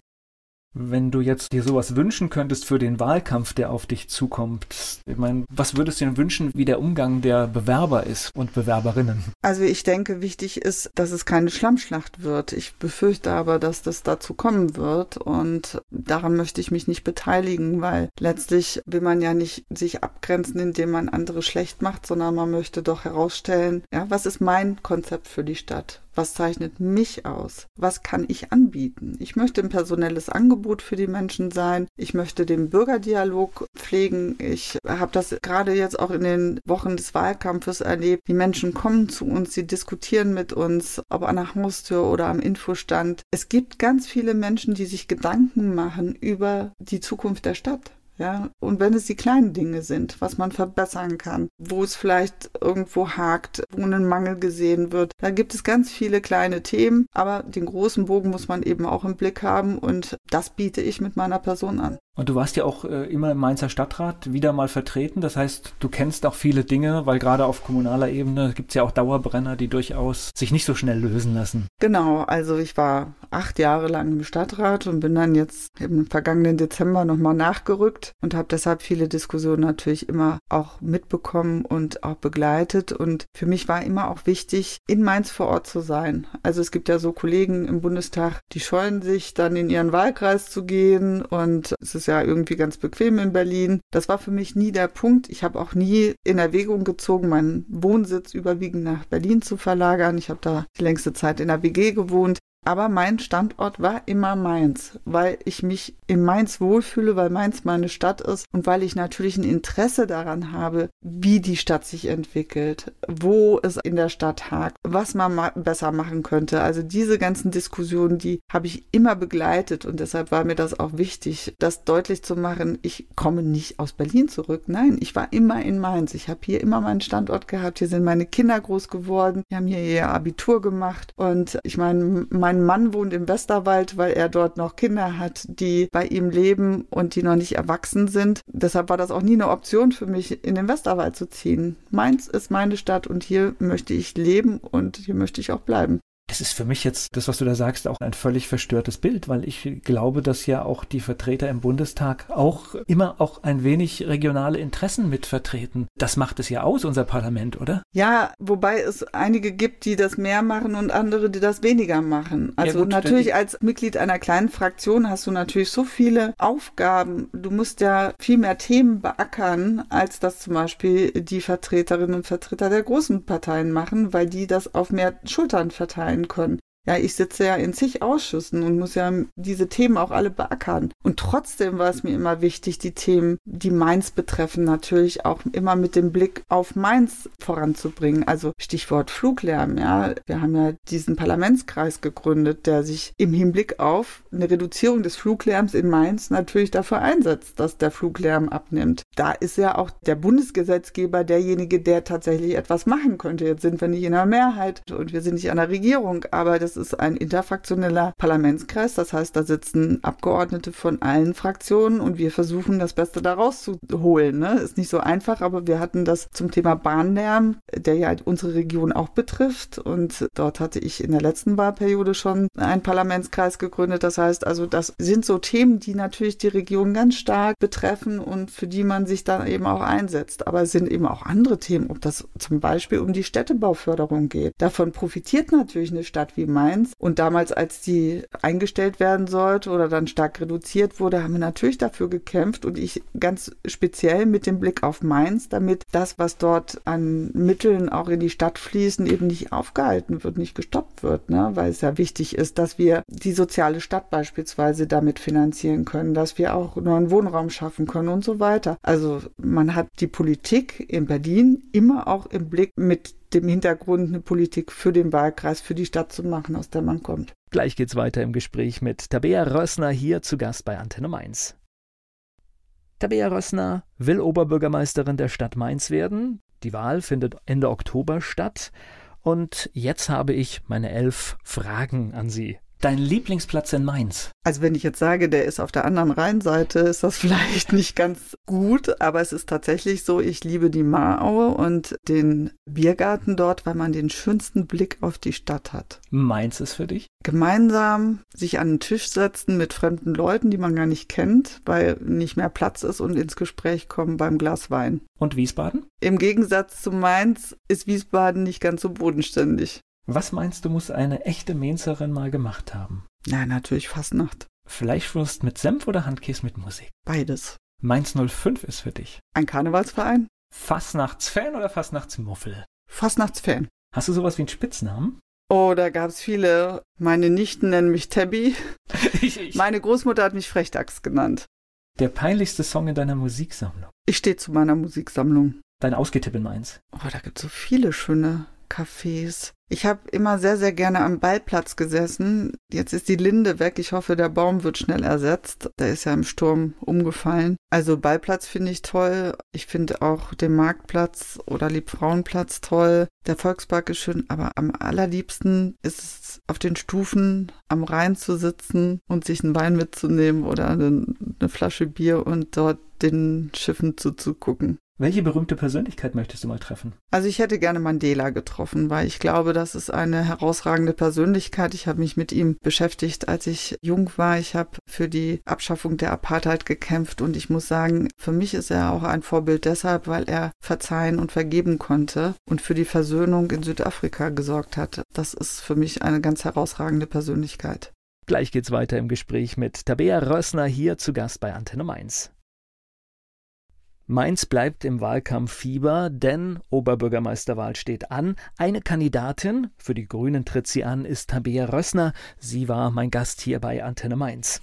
Wenn du jetzt dir sowas wünschen könntest für den Wahlkampf, der auf dich zukommt, ich meine, was würdest du dir wünschen, wie der Umgang der Bewerber ist und Bewerberinnen? Also ich denke, wichtig ist, dass es keine Schlammschlacht wird. Ich befürchte aber, dass das dazu kommen wird und daran möchte ich mich nicht beteiligen, weil letztlich will man ja nicht sich abgrenzen, indem man andere schlecht macht, sondern man möchte doch herausstellen, ja, was ist mein Konzept für die Stadt? Was zeichnet mich aus? Was kann ich anbieten? Ich möchte ein personelles Angebot für die Menschen sein. Ich möchte den Bürgerdialog pflegen. Ich habe das gerade jetzt auch in den Wochen des Wahlkampfes erlebt. Die Menschen kommen zu uns, sie diskutieren mit uns, ob an der Haustür oder am Infostand. Es gibt ganz viele Menschen, die sich Gedanken machen über die Zukunft der Stadt. Ja. Und wenn es die kleinen Dinge sind, was man verbessern kann, wo es vielleicht irgendwo hakt, wo ein Mangel gesehen wird, da gibt es ganz viele kleine Themen, aber den großen Bogen muss man eben auch im Blick haben und das biete ich mit meiner Person an. Und du warst ja auch äh, immer im Mainzer Stadtrat wieder mal vertreten. Das heißt, du kennst auch viele Dinge, weil gerade auf kommunaler Ebene gibt es ja auch Dauerbrenner, die durchaus sich nicht so schnell lösen lassen. Genau, also ich war acht Jahre lang im Stadtrat und bin dann jetzt im vergangenen Dezember nochmal nachgerückt und habe deshalb viele Diskussionen natürlich immer auch mitbekommen und auch begleitet. Und für mich war immer auch wichtig, in Mainz vor Ort zu sein. Also es gibt ja so Kollegen im Bundestag, die scheuen sich dann in ihren Wahlkreis zu gehen und es ist ja irgendwie ganz bequem in Berlin. Das war für mich nie der Punkt. Ich habe auch nie in Erwägung gezogen, meinen Wohnsitz überwiegend nach Berlin zu verlagern. Ich habe da die längste Zeit in der WG gewohnt. Aber mein Standort war immer Mainz, weil ich mich in Mainz wohlfühle, weil Mainz meine Stadt ist und weil ich natürlich ein Interesse daran habe, wie die Stadt sich entwickelt, wo es in der Stadt hakt, was man ma besser machen könnte. Also diese ganzen Diskussionen, die habe ich immer begleitet und deshalb war mir das auch wichtig, das deutlich zu machen. Ich komme nicht aus Berlin zurück. Nein, ich war immer in Mainz. Ich habe hier immer meinen Standort gehabt. Hier sind meine Kinder groß geworden. Die haben hier ihr Abitur gemacht und ich meine, mein Mann wohnt im Westerwald, weil er dort noch Kinder hat, die bei ihm leben und die noch nicht erwachsen sind. Deshalb war das auch nie eine Option für mich, in den Westerwald zu ziehen. Mainz ist meine Stadt und hier möchte ich leben und hier möchte ich auch bleiben. Das ist für mich jetzt, das, was du da sagst, auch ein völlig verstörtes Bild, weil ich glaube, dass ja auch die Vertreter im Bundestag auch immer auch ein wenig regionale Interessen mitvertreten. Das macht es ja aus, unser Parlament, oder? Ja, wobei es einige gibt, die das mehr machen und andere, die das weniger machen. Also ja gut, natürlich als Mitglied einer kleinen Fraktion hast du natürlich so viele Aufgaben. Du musst ja viel mehr Themen beackern, als das zum Beispiel die Vertreterinnen und Vertreter der großen Parteien machen, weil die das auf mehr Schultern verteilen können. Ja, ich sitze ja in zig Ausschüssen und muss ja diese Themen auch alle beackern. Und trotzdem war es mir immer wichtig, die Themen, die Mainz betreffen, natürlich auch immer mit dem Blick auf Mainz voranzubringen. Also Stichwort Fluglärm, ja. Wir haben ja diesen Parlamentskreis gegründet, der sich im Hinblick auf eine Reduzierung des Fluglärms in Mainz natürlich dafür einsetzt, dass der Fluglärm abnimmt. Da ist ja auch der Bundesgesetzgeber derjenige, der tatsächlich etwas machen könnte. Jetzt sind wir nicht in der Mehrheit und wir sind nicht an der Regierung, aber das ist ein interfraktioneller Parlamentskreis. Das heißt, da sitzen Abgeordnete von allen Fraktionen und wir versuchen, das Beste daraus zu holen. Ne? Ist nicht so einfach, aber wir hatten das zum Thema Bahnlärm, der ja unsere Region auch betrifft. Und dort hatte ich in der letzten Wahlperiode schon einen Parlamentskreis gegründet. Das heißt also, das sind so Themen, die natürlich die Region ganz stark betreffen und für die man sich dann eben auch einsetzt. Aber es sind eben auch andere Themen, ob das zum Beispiel um die Städtebauförderung geht. Davon profitiert natürlich eine Stadt wie Mainz. Und damals, als die eingestellt werden sollte oder dann stark reduziert wurde, haben wir natürlich dafür gekämpft und ich ganz speziell mit dem Blick auf Mainz, damit das, was dort an Mitteln auch in die Stadt fließen, eben nicht aufgehalten wird, nicht gestoppt wird, ne? weil es ja wichtig ist, dass wir die soziale Stadt beispielsweise damit finanzieren können, dass wir auch neuen Wohnraum schaffen können und so weiter. Also man hat die Politik in Berlin immer auch im Blick mit dem Hintergrund eine Politik für den Wahlkreis, für die Stadt zu machen, aus der man kommt. Gleich geht's weiter im Gespräch mit Tabea Rössner hier zu Gast bei Antenne Mainz. Tabea Rössner will Oberbürgermeisterin der Stadt Mainz werden. Die Wahl findet Ende Oktober statt. Und jetzt habe ich meine elf Fragen an Sie. Dein Lieblingsplatz in Mainz? Also wenn ich jetzt sage, der ist auf der anderen Rheinseite, ist das vielleicht nicht ganz gut, aber es ist tatsächlich so, ich liebe die Maraue und den Biergarten dort, weil man den schönsten Blick auf die Stadt hat. Mainz ist für dich? Gemeinsam sich an den Tisch setzen mit fremden Leuten, die man gar nicht kennt, weil nicht mehr Platz ist und ins Gespräch kommen beim Glas Wein. Und Wiesbaden? Im Gegensatz zu Mainz ist Wiesbaden nicht ganz so bodenständig. Was meinst du, muss eine echte Mainzerin mal gemacht haben? Na, natürlich Fastnacht. Fleischwurst mit Senf oder Handkäse mit Musik? Beides. Mainz 05 ist für dich. Ein Karnevalsverein? Fastnachtsfan oder Fastnachtsmuffel? Fastnachtsfan. Hast du sowas wie einen Spitznamen? Oh, da gab's viele. Meine Nichten nennen mich Tabby. ich, ich. Meine Großmutter hat mich Frechdachs genannt. Der peinlichste Song in deiner Musiksammlung? Ich stehe zu meiner Musiksammlung. Dein Ausgetipp in Mainz? Oh, da gibt's so viele schöne Cafés. Ich habe immer sehr, sehr gerne am Ballplatz gesessen. Jetzt ist die Linde weg. Ich hoffe, der Baum wird schnell ersetzt. Der ist ja im Sturm umgefallen. Also Ballplatz finde ich toll. Ich finde auch den Marktplatz oder Liebfrauenplatz toll. Der Volkspark ist schön, aber am allerliebsten ist es auf den Stufen am Rhein zu sitzen und sich einen Wein mitzunehmen oder eine, eine Flasche Bier und dort den Schiffen zuzugucken. Welche berühmte Persönlichkeit möchtest du mal treffen? Also ich hätte gerne Mandela getroffen, weil ich glaube, das ist eine herausragende Persönlichkeit. Ich habe mich mit ihm beschäftigt, als ich jung war. Ich habe für die Abschaffung der Apartheid gekämpft und ich muss sagen, für mich ist er auch ein Vorbild deshalb, weil er verzeihen und vergeben konnte und für die Versöhnung in Südafrika gesorgt hat. Das ist für mich eine ganz herausragende Persönlichkeit. Gleich geht's weiter im Gespräch mit Tabea Rössner hier zu Gast bei Antenne Mainz. Mainz bleibt im Wahlkampffieber, denn Oberbürgermeisterwahl steht an. Eine Kandidatin, für die Grünen tritt sie an, ist Tabea Rössner. Sie war mein Gast hier bei Antenne Mainz.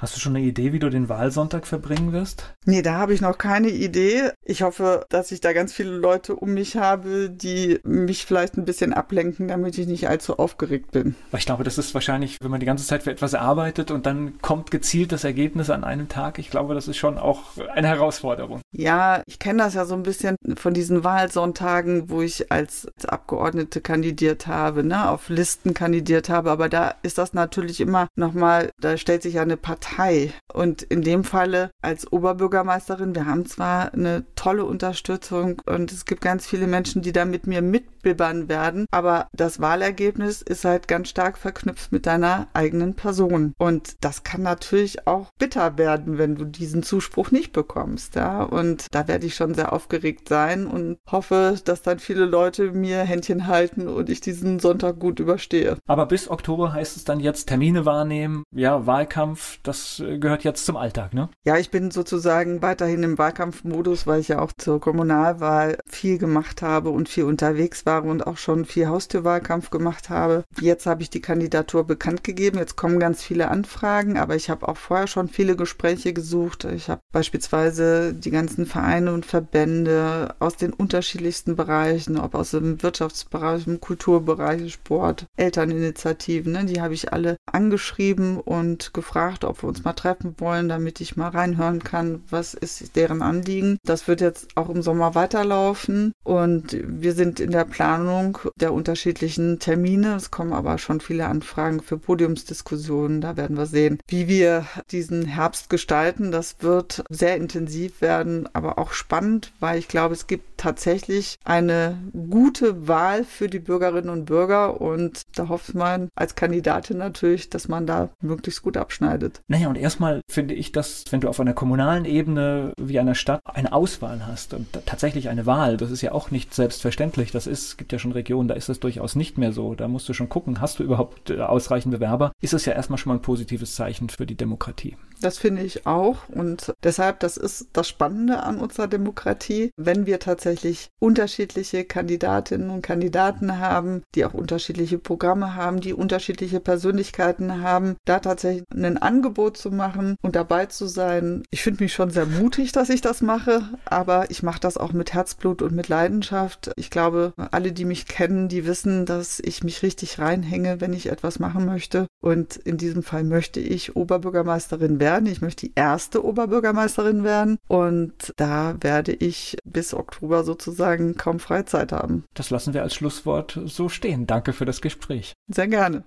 Hast du schon eine Idee, wie du den Wahlsonntag verbringen wirst? Nee, da habe ich noch keine Idee. Ich hoffe, dass ich da ganz viele Leute um mich habe, die mich vielleicht ein bisschen ablenken, damit ich nicht allzu aufgeregt bin. Weil ich glaube, das ist wahrscheinlich, wenn man die ganze Zeit für etwas arbeitet und dann kommt gezielt das Ergebnis an einem Tag. Ich glaube, das ist schon auch eine Herausforderung. Ja, ich kenne das ja so ein bisschen von diesen Wahlsonntagen, wo ich als Abgeordnete kandidiert habe, ne, auf Listen kandidiert habe. Aber da ist das natürlich immer nochmal, da stellt sich ja eine Partei Partei. Und in dem Falle als Oberbürgermeisterin, wir haben zwar eine tolle Unterstützung und es gibt ganz viele Menschen, die da mit mir mitbibbern werden, aber das Wahlergebnis ist halt ganz stark verknüpft mit deiner eigenen Person. Und das kann natürlich auch bitter werden, wenn du diesen Zuspruch nicht bekommst. Ja? Und da werde ich schon sehr aufgeregt sein und hoffe, dass dann viele Leute mir Händchen halten und ich diesen Sonntag gut überstehe. Aber bis Oktober heißt es dann jetzt Termine wahrnehmen, ja, Wahlkampf, das das äh, gehört jetzt zum Alltag, ne? Ja, ich bin sozusagen weiterhin im Wahlkampfmodus, weil ich ja auch zur Kommunalwahl viel gemacht habe und viel unterwegs war und auch schon viel Haustürwahlkampf gemacht habe. Jetzt habe ich die Kandidatur bekannt gegeben. Jetzt kommen ganz viele Anfragen, aber ich habe auch vorher schon viele Gespräche gesucht. Ich habe beispielsweise die ganzen Vereine und Verbände aus den unterschiedlichsten Bereichen, ob aus dem Wirtschaftsbereich, im Kulturbereich, Sport, Elterninitiativen, ne, die habe ich alle angeschrieben und gefragt, ob uns mal treffen wollen, damit ich mal reinhören kann, was ist deren Anliegen. Das wird jetzt auch im Sommer weiterlaufen und wir sind in der Planung der unterschiedlichen Termine. Es kommen aber schon viele Anfragen für Podiumsdiskussionen. Da werden wir sehen, wie wir diesen Herbst gestalten. Das wird sehr intensiv werden, aber auch spannend, weil ich glaube, es gibt tatsächlich eine gute Wahl für die Bürgerinnen und Bürger und da hofft man als Kandidatin natürlich, dass man da möglichst gut abschneidet. Naja, und erstmal finde ich, dass wenn du auf einer kommunalen Ebene wie einer Stadt eine Auswahl hast und tatsächlich eine Wahl, das ist ja auch nicht selbstverständlich. Das ist, gibt ja schon Regionen, da ist das durchaus nicht mehr so. Da musst du schon gucken, hast du überhaupt äh, ausreichend Bewerber? Ist es ja erstmal schon mal ein positives Zeichen für die Demokratie. Das finde ich auch. Und deshalb, das ist das Spannende an unserer Demokratie, wenn wir tatsächlich unterschiedliche Kandidatinnen und Kandidaten haben, die auch unterschiedliche Programme haben, die unterschiedliche Persönlichkeiten haben, da tatsächlich ein Angebot zu machen und dabei zu sein. Ich finde mich schon sehr mutig, dass ich das mache, aber ich mache das auch mit Herzblut und mit Leidenschaft. Ich glaube, alle, die mich kennen, die wissen, dass ich mich richtig reinhänge, wenn ich etwas machen möchte. Und in diesem Fall möchte ich Oberbürgermeisterin werden werden. Ich möchte die erste Oberbürgermeisterin werden und da werde ich bis Oktober sozusagen kaum Freizeit haben. Das lassen wir als Schlusswort so stehen. Danke für das Gespräch. Sehr gerne.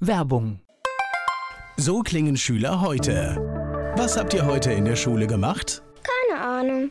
Werbung. So klingen Schüler heute. Was habt ihr heute in der Schule gemacht? Keine Ahnung.